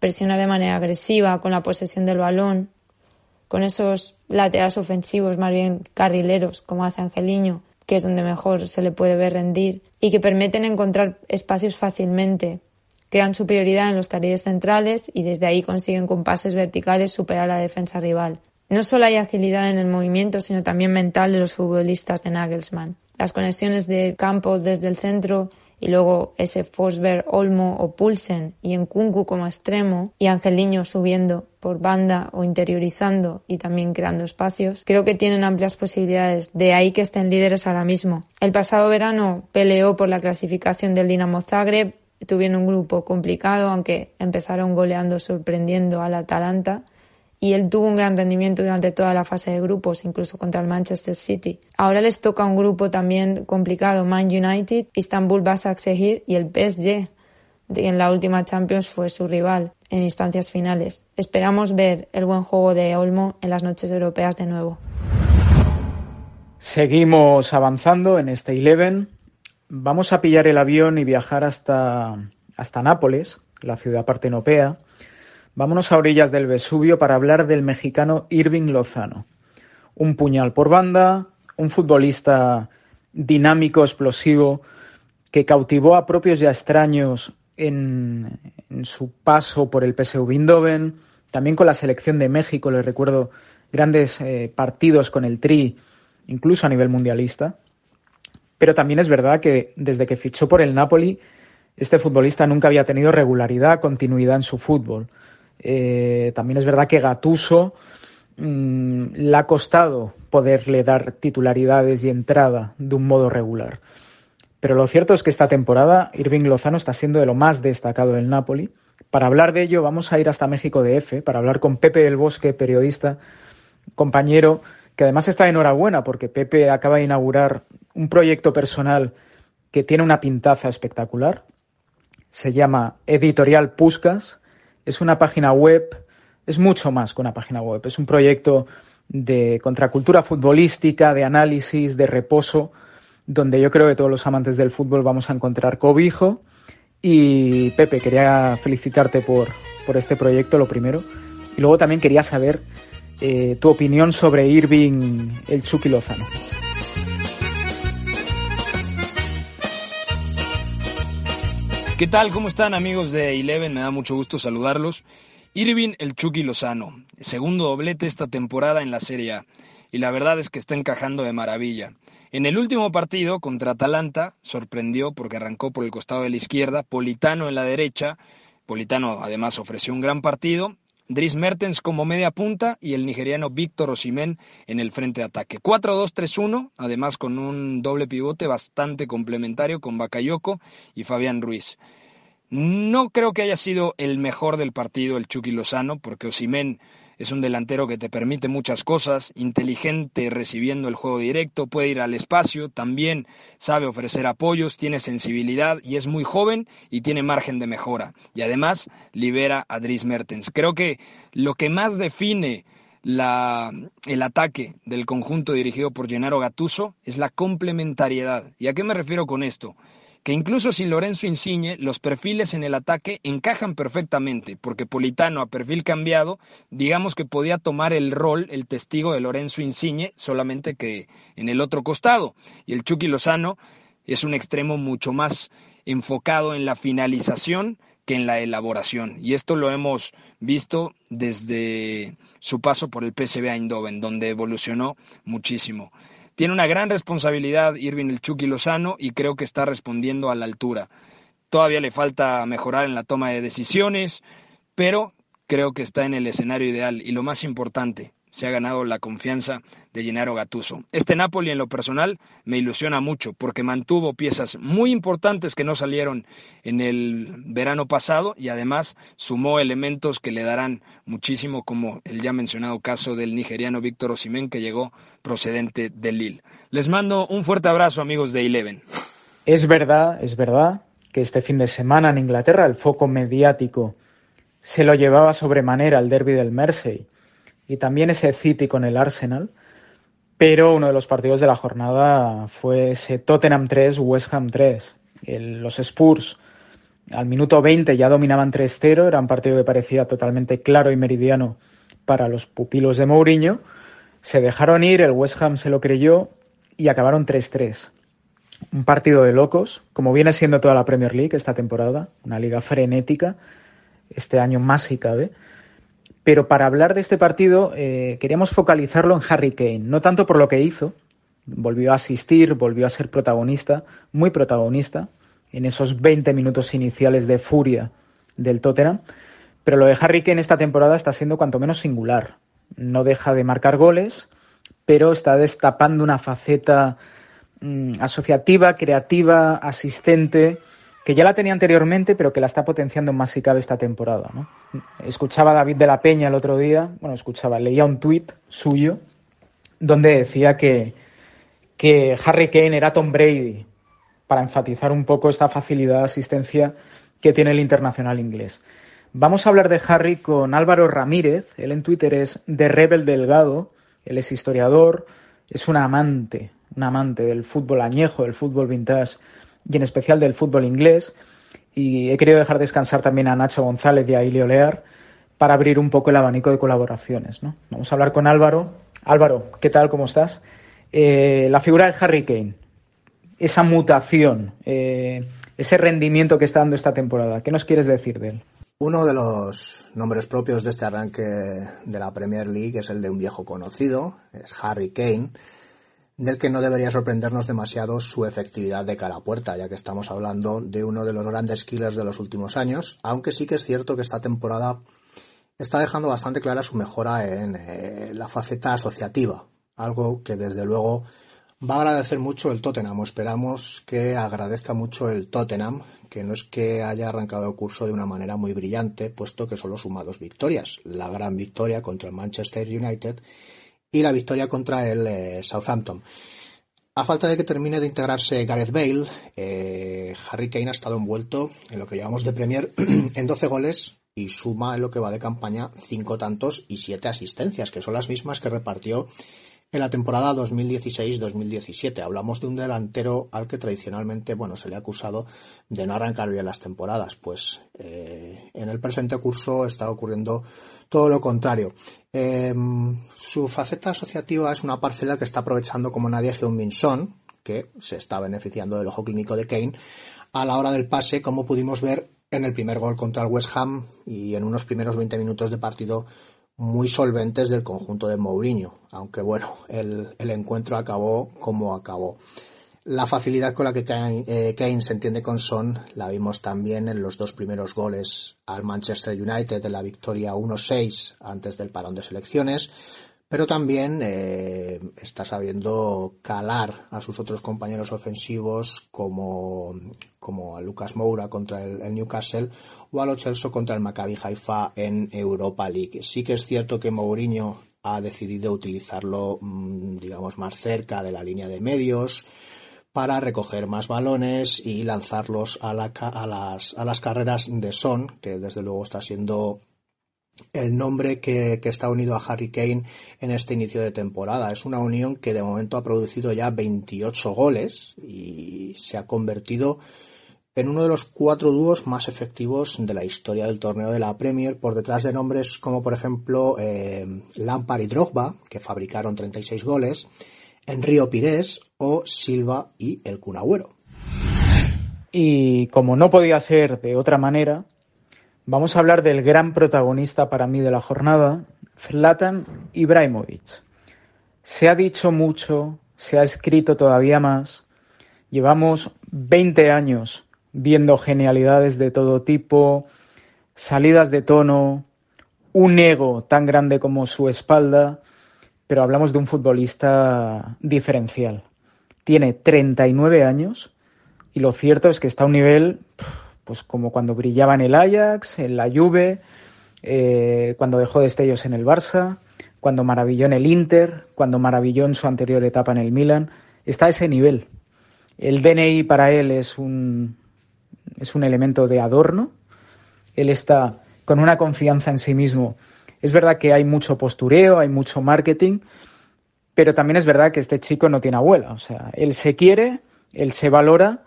[SPEAKER 10] Presiona de manera agresiva con la posesión del balón, con esos laterales ofensivos, más bien carrileros, como hace Angeliño, que es donde mejor se le puede ver rendir, y que permiten encontrar espacios fácilmente crean superioridad en los carriles centrales y desde ahí consiguen con pases verticales superar a la defensa rival. No solo hay agilidad en el movimiento, sino también mental de los futbolistas de Nagelsmann. Las conexiones de campo desde el centro y luego ese Forsberg, Olmo o Pulsen y en Kunku como extremo y Angeliño subiendo por banda o interiorizando y también creando espacios, creo que tienen amplias posibilidades, de ahí que estén líderes ahora mismo. El pasado verano peleó por la clasificación del Dinamo Zagreb, tuvieron un grupo complicado, aunque empezaron goleando, sorprendiendo al Atalanta. Y él tuvo un gran rendimiento durante toda la fase de grupos, incluso contra el Manchester City. Ahora les toca un grupo también complicado, Man United, Istanbul Basaksehir y el PSG. En la última Champions fue su rival en instancias finales. Esperamos ver el buen juego de Olmo en las noches europeas de nuevo.
[SPEAKER 1] Seguimos avanzando en este Eleven vamos a pillar el avión y viajar hasta, hasta Nápoles, la ciudad partenopea. Vámonos a orillas del Vesubio para hablar del mexicano Irving Lozano. Un puñal por banda, un futbolista dinámico, explosivo, que cautivó a propios y a extraños en, su paso por el PSV Eindhoven, también con la selección de México, le recuerdo grandes eh, partidos con el Tri, incluso a nivel mundialista. Pero también es verdad que desde que fichó por el Napoli, este futbolista nunca había tenido regularidad, continuidad en su fútbol. Eh, también es verdad que Gatuso mm, le ha costado poderle dar titularidades y entrada de un modo regular. Pero lo cierto es que esta temporada Irving Lozano está siendo de lo más destacado del Napoli. Para hablar de ello vamos a ir hasta México de F, para hablar con Pepe del Bosque, periodista, compañero que además está enhorabuena porque Pepe acaba de inaugurar un proyecto personal que tiene una pintaza espectacular. Se llama Editorial Puscas. Es una página web, es mucho más que una página web. Es un proyecto de contracultura futbolística, de análisis, de reposo, donde yo creo que todos los amantes del fútbol vamos a encontrar cobijo. Y Pepe, quería felicitarte por, por este proyecto, lo primero. Y luego también quería saber eh, tu opinión sobre Irving el Chucky Lozano.
[SPEAKER 11] ¿Qué tal? ¿Cómo están amigos de Eleven? Me da mucho gusto saludarlos. Irving el Chucky Lozano, segundo doblete esta temporada en la Serie A, y la verdad es que está encajando de maravilla. En el último partido contra Atalanta sorprendió porque arrancó por el costado de la izquierda, Politano en la derecha, Politano además ofreció un gran partido Dries Mertens como media punta y el nigeriano Víctor Osimhen en el frente de ataque. 4-2-3-1, además con un doble pivote bastante complementario con Bakayoko y Fabián Ruiz. No creo que haya sido el mejor del partido el Chucky Lozano, porque Osimhen es un delantero que te permite muchas cosas, inteligente recibiendo el juego directo, puede ir al espacio, también sabe ofrecer apoyos, tiene sensibilidad y es muy joven y tiene margen de mejora. Y además libera a Dries Mertens. Creo que lo que más define la, el ataque del conjunto dirigido por Gennaro Gattuso es la complementariedad. ¿Y a qué me refiero con esto? Que incluso sin Lorenzo Insigne, los perfiles en el ataque encajan perfectamente, porque Politano a perfil cambiado, digamos que podía tomar el rol, el testigo de Lorenzo Insigne, solamente que en el otro costado. Y el Chucky Lozano es un extremo mucho más enfocado en la finalización que en la elaboración. Y esto lo hemos visto desde su paso por el PSV Eindhoven, donde evolucionó muchísimo. Tiene una gran responsabilidad Irving el Chucky Lozano y creo que está respondiendo a la altura. Todavía le falta mejorar en la toma de decisiones, pero creo que está en el escenario ideal y lo más importante, se ha ganado la confianza de Gennaro Gattuso. Este Napoli en lo personal me ilusiona mucho porque mantuvo piezas muy importantes que no salieron en el verano pasado y además sumó elementos que le darán muchísimo como el ya mencionado caso del nigeriano Víctor Osimén que llegó procedente del Lille. Les mando un fuerte abrazo amigos de Eleven.
[SPEAKER 1] Es verdad, es verdad que este fin de semana en Inglaterra el foco mediático se lo llevaba sobremanera al derby del Mersey y también ese City con el Arsenal. Pero uno de los partidos de la jornada fue ese Tottenham 3, West Ham 3. los Spurs al minuto 20 ya dominaban 3-0, era un partido que parecía totalmente claro y meridiano para los pupilos de Mourinho. Se dejaron ir, el West Ham se lo creyó y acabaron 3-3. Un partido de locos, como viene siendo toda la Premier League esta temporada, una liga frenética, este año más si cabe. Pero para hablar de este partido eh, queríamos focalizarlo en Harry Kane, no tanto por lo que hizo, volvió a asistir, volvió a ser protagonista, muy protagonista, en esos 20 minutos iniciales de furia del Tottenham, pero lo de Harry Kane esta temporada está siendo cuanto menos singular. No deja de marcar goles, pero está destapando una faceta mm, asociativa, creativa, asistente, que ya la tenía anteriormente, pero que la está potenciando más si cabe esta temporada. ¿no? Escuchaba a David de la Peña el otro día, bueno, escuchaba, leía un tuit suyo donde decía que, que Harry Kane era Tom Brady, para enfatizar un poco esta facilidad de asistencia que tiene el internacional inglés. Vamos a hablar de Harry con Álvaro Ramírez, él en Twitter es de Rebel Delgado, él es historiador, es un amante, un amante del fútbol añejo, del fútbol vintage y en especial del fútbol inglés. Y he querido dejar descansar también a Nacho González y a Ilio Lear para abrir un poco el abanico de colaboraciones. ¿no? Vamos a hablar con Álvaro. Álvaro, ¿qué tal? ¿Cómo estás? Eh, la figura de Harry Kane, esa mutación, eh, ese rendimiento que está dando esta temporada, ¿qué nos quieres decir de él?
[SPEAKER 12] Uno de los nombres propios de este arranque de la Premier League es el de un viejo conocido, es Harry Kane del que no debería sorprendernos demasiado su efectividad de cara a puerta, ya que estamos hablando de uno de los grandes killers de los últimos años, aunque sí que es cierto que esta temporada está dejando bastante clara su mejora en eh, la faceta asociativa, algo que desde luego va a agradecer mucho el Tottenham, esperamos que agradezca mucho el Tottenham, que no es que haya arrancado el curso de una manera muy brillante, puesto que solo suma dos victorias, la gran victoria contra el Manchester United y la victoria contra el eh, Southampton. A falta de que termine de integrarse Gareth Bale, eh, Harry Kane ha estado envuelto en lo que llamamos de Premier en 12 goles y suma en lo que va de campaña 5 tantos y 7 asistencias, que son las mismas que repartió en la temporada 2016-2017. Hablamos de un delantero al que tradicionalmente bueno, se le ha acusado de no arrancar bien las temporadas. Pues eh, en el presente curso está ocurriendo todo lo contrario. Em, su faceta asociativa es una parcela que está aprovechando como nadie Heung-Min que se está beneficiando del ojo clínico de Kane, a la hora del pase, como pudimos ver en el primer gol contra el West Ham y en unos primeros 20 minutos de partido muy solventes del conjunto de Mourinho, aunque bueno, el, el encuentro acabó como acabó. La facilidad con la que eh, Kane, se entiende con Son la vimos también en los dos primeros goles al Manchester United de la victoria 1-6 antes del parón de selecciones, pero también eh, está sabiendo calar a sus otros compañeros ofensivos como, como a Lucas Moura contra el, Newcastle o a Lo Celso contra el Maccabi Haifa en Europa League. Sí que es cierto que Mourinho ha decidido utilizarlo, mm, digamos, más cerca de la línea de medios, para recoger más balones y lanzarlos a, las, a las carreras de Son, que desde luego está siendo el nombre que, está unido a Harry Kane en este inicio de temporada. Es una unión que de momento ha producido ya 28 goles y se ha convertido en uno de los cuatro dúos más efectivos de la historia del torneo de la Premier, por detrás de nombres como por ejemplo eh, Lampard y Drogba, que fabricaron 36 goles, Enrío Pires o Silva y el Cunagüero.
[SPEAKER 1] Y como no podía ser de otra manera, Vamos a hablar del gran protagonista para mí de la jornada, Zlatan Ibrahimovic. Se ha dicho mucho, se ha escrito todavía más. Llevamos 20 años viendo genialidades de todo tipo, salidas de tono, un ego tan grande como su espalda, pero hablamos de un futbolista diferencial. Tiene 39 años y lo cierto es que está a un nivel pues como cuando brillaba en el Ajax, en la Juve, eh, cuando dejó destellos en el Barça, cuando maravilló en el Inter, cuando maravilló en su anterior etapa en el Milan, está a ese nivel. El DNI para él es un, es un elemento de adorno, él está con una confianza en sí mismo. Es verdad que hay mucho postureo, hay mucho marketing, pero también es verdad que este chico no tiene abuela, o sea, él se quiere, él se valora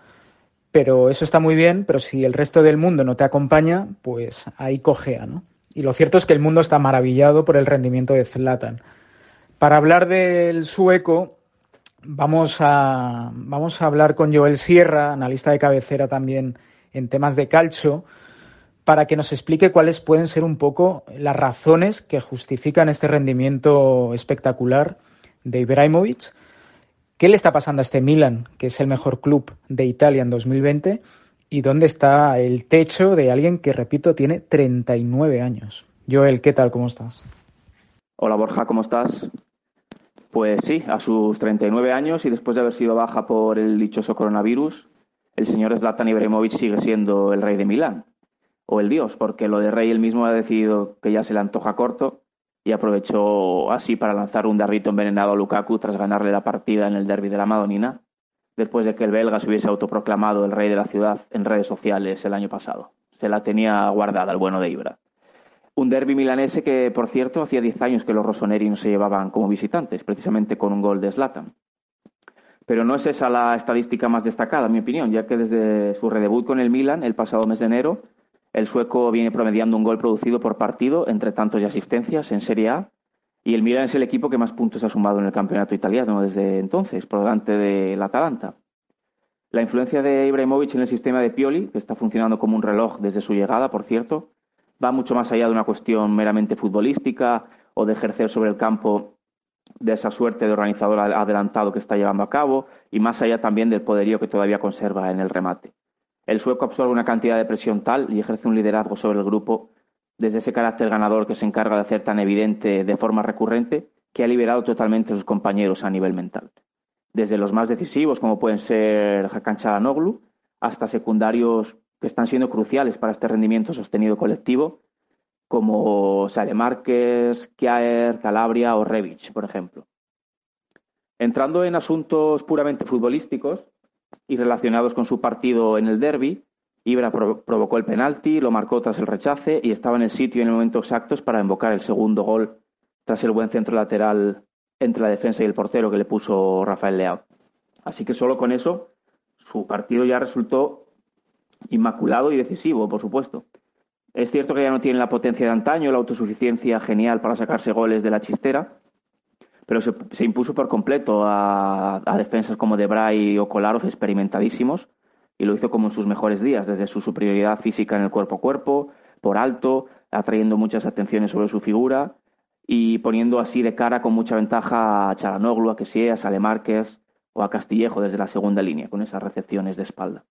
[SPEAKER 1] pero eso está muy bien, pero si el resto del mundo no te acompaña, pues ahí cojea, ¿no? Y lo cierto es que el mundo está maravillado por el rendimiento de Zlatan. Para hablar del sueco, vamos a, vamos a hablar con Joel Sierra, analista de cabecera también en temas de calcio, para que nos explique cuáles pueden ser un poco las razones que justifican este rendimiento espectacular de Ibrahimovic ¿Qué le está pasando a este Milan, que es el mejor club de Italia en 2020? ¿Y dónde está el techo de alguien que, repito, tiene 39 años? Joel, ¿qué tal? ¿Cómo estás?
[SPEAKER 13] Hola Borja, ¿cómo estás? Pues sí, a sus 39 años y después de haber sido baja por el dichoso coronavirus, el señor Zlatan Ibrahimovic sigue siendo el rey de Milán. O el dios, porque lo de rey él mismo ha decidido que ya se le antoja corto y aprovechó así para lanzar un darrito envenenado a Lukaku tras ganarle la partida en el derby de la Madonina, después de que el belga se hubiese autoproclamado el rey de la ciudad en redes sociales el año pasado. Se la tenía guardada el bueno de Ibra. Un derby milanese que, por cierto, hacía 10 años que los rossoneri no se llevaban como visitantes, precisamente con un gol de Zlatan. Pero no es esa la estadística más destacada, en mi opinión, ya que desde su redebut con el Milan el pasado mes de enero el sueco viene promediando un gol producido por partido entre tantos y asistencias en Serie A y el Milan es el equipo que más puntos ha sumado en el campeonato italiano desde entonces, por delante del Atalanta. La influencia de Ibrahimovic en el sistema de Pioli, que está funcionando como un reloj desde su llegada, por cierto, va mucho más allá de una cuestión meramente futbolística o de ejercer sobre el campo de esa suerte de organizador adelantado que está llevando a cabo y más allá también del poderío que todavía conserva en el remate. El sueco absorbe una cantidad de presión tal y ejerce un liderazgo sobre el grupo desde ese carácter ganador que se encarga de hacer tan evidente de forma recurrente que ha liberado totalmente a sus compañeros a nivel mental. Desde los más decisivos, como pueden ser Hakan Çalhanoğlu, hasta secundarios que están siendo cruciales para este rendimiento sostenido colectivo, como Sale Márquez, Kjaer, Calabria o Rebic, por ejemplo. Entrando en asuntos puramente futbolísticos, y relacionados con su partido en el derby. Ibra provocó el penalti, lo marcó tras el rechace y estaba en el sitio en el momento exacto para invocar el segundo gol tras el buen centro lateral entre la defensa y el portero que le puso Rafael Leao. Así que solo con eso su partido ya resultó inmaculado y decisivo, por supuesto. Es cierto que ya no tiene la potencia de antaño, la autosuficiencia genial para sacarse goles de la chistera, pero se, impuso por completo a, defensas como Debray o Kolarov experimentadísimos y lo hizo como en sus mejores días, desde su superioridad física en el cuerpo a cuerpo, por alto, atrayendo muchas atenciones sobre su figura y poniendo así de cara con mucha ventaja a Charanoglu, a Kessie, a Sale Márquez o a Castillejo desde la segunda línea, con esas recepciones de espalda.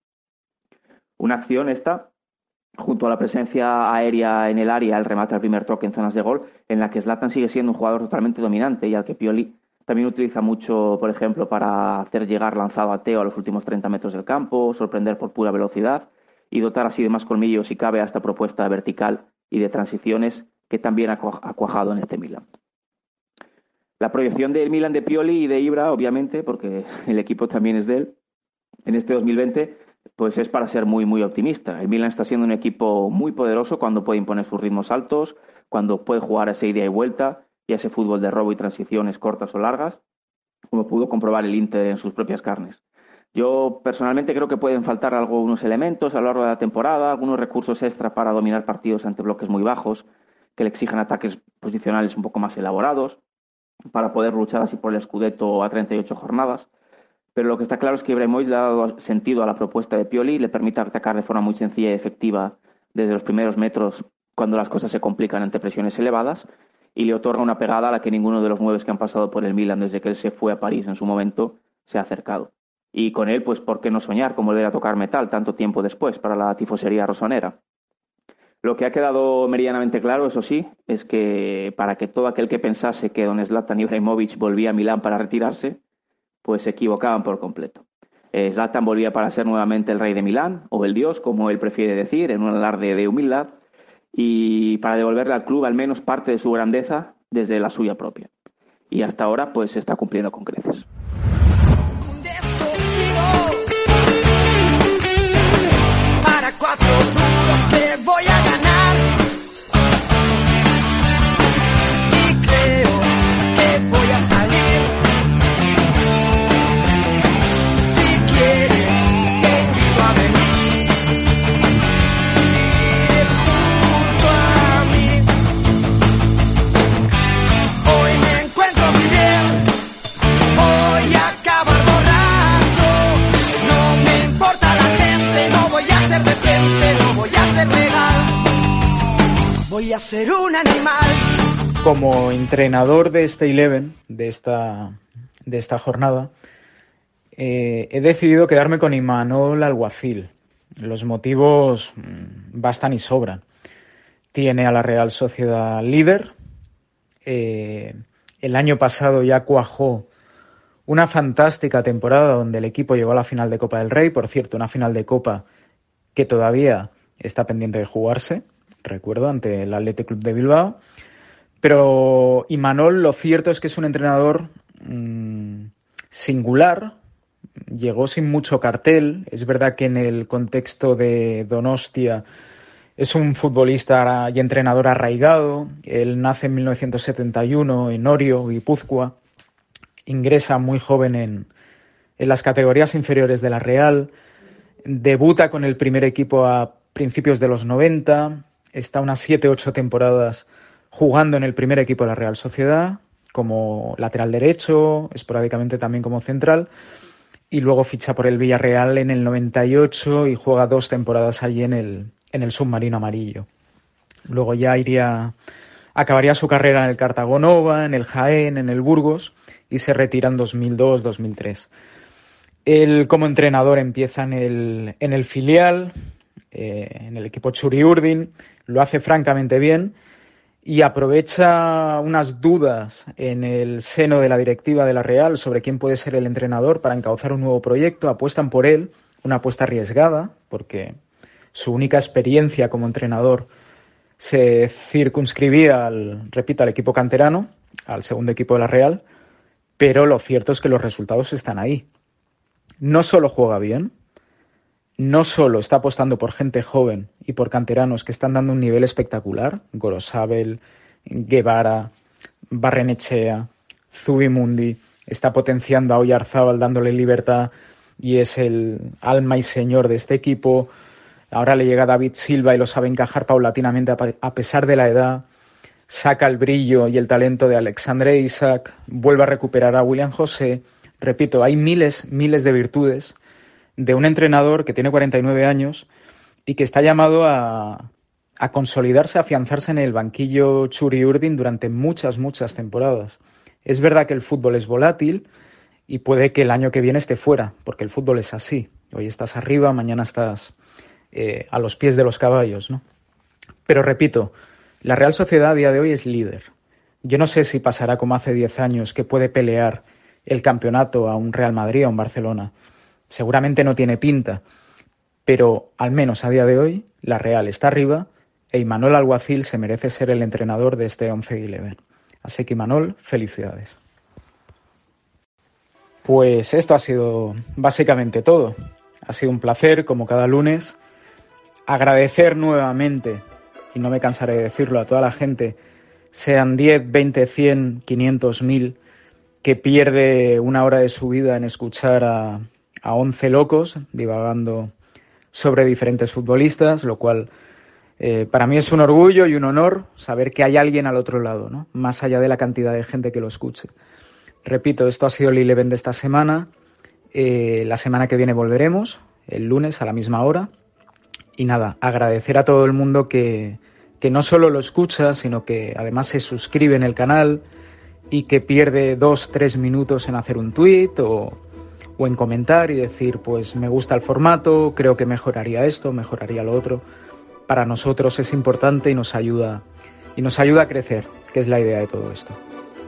[SPEAKER 13] Una acción esta junto a la presencia aérea en el área, el remate al primer toque en zonas de gol, en la que Zlatan sigue siendo un jugador totalmente dominante y al que Pioli también utiliza mucho, por ejemplo, para hacer llegar lanzado a Teo a los últimos 30 metros del campo, sorprender por pura velocidad y dotar así de más colmillos si cabe a esta propuesta vertical y de transiciones que también ha cuajado en este Milan. La proyección del Milan de Pioli y de Ibra, obviamente, porque el equipo también es de él, en este 2020 pues es para ser muy, muy optimista. El Milan está siendo un equipo muy poderoso cuando puede imponer sus ritmos altos, cuando puede jugar a ese ida y vuelta y a ese fútbol de robo y transiciones cortas o largas, como pudo comprobar el Inter en sus propias carnes. Yo personalmente creo que pueden faltar algunos elementos a lo largo de la temporada, algunos recursos extra para dominar partidos ante bloques muy bajos, que le exijan ataques posicionales un poco más elaborados, para poder luchar así por el Scudetto a 38 jornadas. Pero lo que está claro es que Ibrahimovic le ha dado sentido a la propuesta de Pioli y le permite atacar de forma muy sencilla y efectiva desde los primeros metros cuando las cosas se complican ante presiones elevadas y le otorga una pegada a la que ninguno de los nueve que han pasado por el Milan desde que él se fue a París en su momento se ha acercado. Y con él, pues, ¿por qué no soñar con volver a tocar metal tanto tiempo después para la tifosería rosonera? Lo que ha quedado meridianamente claro, eso sí, es que para que todo aquel que pensase que don Zlatan Ibrahimovic volvía a Milán para retirarse, pues se equivocaban por completo. Eh, Zlatan volvía para ser nuevamente el rey de Milán, o el dios, como él prefiere decir, en un alarde de humildad, y para devolverle al club al menos parte de su grandeza desde la suya propia. Y hasta ahora, pues se está cumpliendo con creces.
[SPEAKER 1] Voy a ser un animal. Como entrenador de este Eleven, de esta, de esta jornada, eh, he decidido quedarme con Imanol Alguacil. Los motivos mm, bastan y sobran. Tiene a la Real Sociedad líder. Eh, el año pasado ya cuajó una fantástica temporada donde el equipo llegó a la final de Copa del Rey. Por cierto, una final de Copa que todavía está pendiente de jugarse recuerdo, ante el Athletic Club de Bilbao. Pero Imanol, lo cierto es que es un entrenador mm, singular, llegó sin mucho cartel. Es verdad que en el contexto de Donostia es un futbolista y entrenador arraigado. Él nace en 1971 en Orio, Guipúzcoa. Ingresa muy joven en, en las categorías inferiores de la Real. Debuta con el primer equipo a principios de los 90 está unas 7-8 temporadas jugando en el primer equipo de la Real Sociedad, como lateral derecho, esporádicamente también como central, y luego ficha por el Villarreal en el 98 y juega dos temporadas allí en el, en el submarino amarillo. Luego ya iría, acabaría su carrera en el Cartagonova, en el Jaén, en el Burgos y se retira en 2002-2003. Él como entrenador empieza en el, en el filial, eh, en el equipo Churi Urdin, lo hace francamente bien y aprovecha unas dudas en el seno de la directiva de la Real sobre quién puede ser el entrenador para encauzar un nuevo proyecto, apuestan por él, una apuesta arriesgada, porque su única experiencia como entrenador se circunscribía al, repito, al equipo canterano, al segundo equipo de la Real, pero lo cierto es que los resultados están ahí. No solo juega bien, no solo está apostando por gente joven y por canteranos que están dando un nivel espectacular, Gorosabel, Guevara, Barrenechea, Zubimundi, está potenciando a Oyarzábal dándole libertad y es el alma y señor de este equipo. Ahora le llega David Silva y lo sabe encajar paulatinamente a pesar de la edad. Saca el brillo y el talento de Alexandre Isaac, vuelve a recuperar a William José. Repito, hay miles, miles de virtudes de un entrenador que tiene 49 años y que está llamado a, consolidarse, a afianzarse en el banquillo Churi Urdin durante muchas, muchas temporadas. Es verdad que el fútbol es volátil y puede que el año que viene esté fuera, porque el fútbol es así. Hoy estás arriba, mañana estás eh, a los pies de los caballos, ¿no? Pero repito, la Real Sociedad a día de hoy es líder. Yo no sé si pasará como hace 10 años que puede pelear el campeonato a un Real Madrid o a un Barcelona seguramente no tiene pinta, pero al menos a día de hoy la Real está arriba e Imanol Alguacil se merece ser el entrenador de este 11 11 Así que Imanol, felicidades. Pues esto ha sido básicamente todo. Ha sido un placer, como cada lunes. Agradecer nuevamente, y no me cansaré de decirlo, a toda la gente, sean 10, 20, 100, 500, 1000, que pierde una hora de su vida en escuchar a, a 11 locos divagando sobre diferentes futbolistas, lo cual eh, para mí es un orgullo y un honor saber que hay alguien al otro lado, ¿no? más allá de la cantidad de gente que lo escuche. Repito, esto ha sido el Eleven de esta semana. Eh, la semana que viene volveremos, el lunes a la misma hora. Y nada, agradecer a todo el mundo que, que no solo lo escucha, sino que además se suscribe en el canal y que pierde dos, tres minutos en hacer un tweet o, o en comentar y decir, pues me gusta el formato, creo que mejoraría esto, mejoraría lo otro para nosotros es importante y nos ayuda y nos ayuda a crecer, que es la idea de todo esto.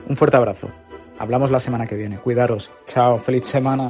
[SPEAKER 1] Un fuerte abrazo. Hablamos la semana que viene. Cuidaros. Chao. Feliz semana.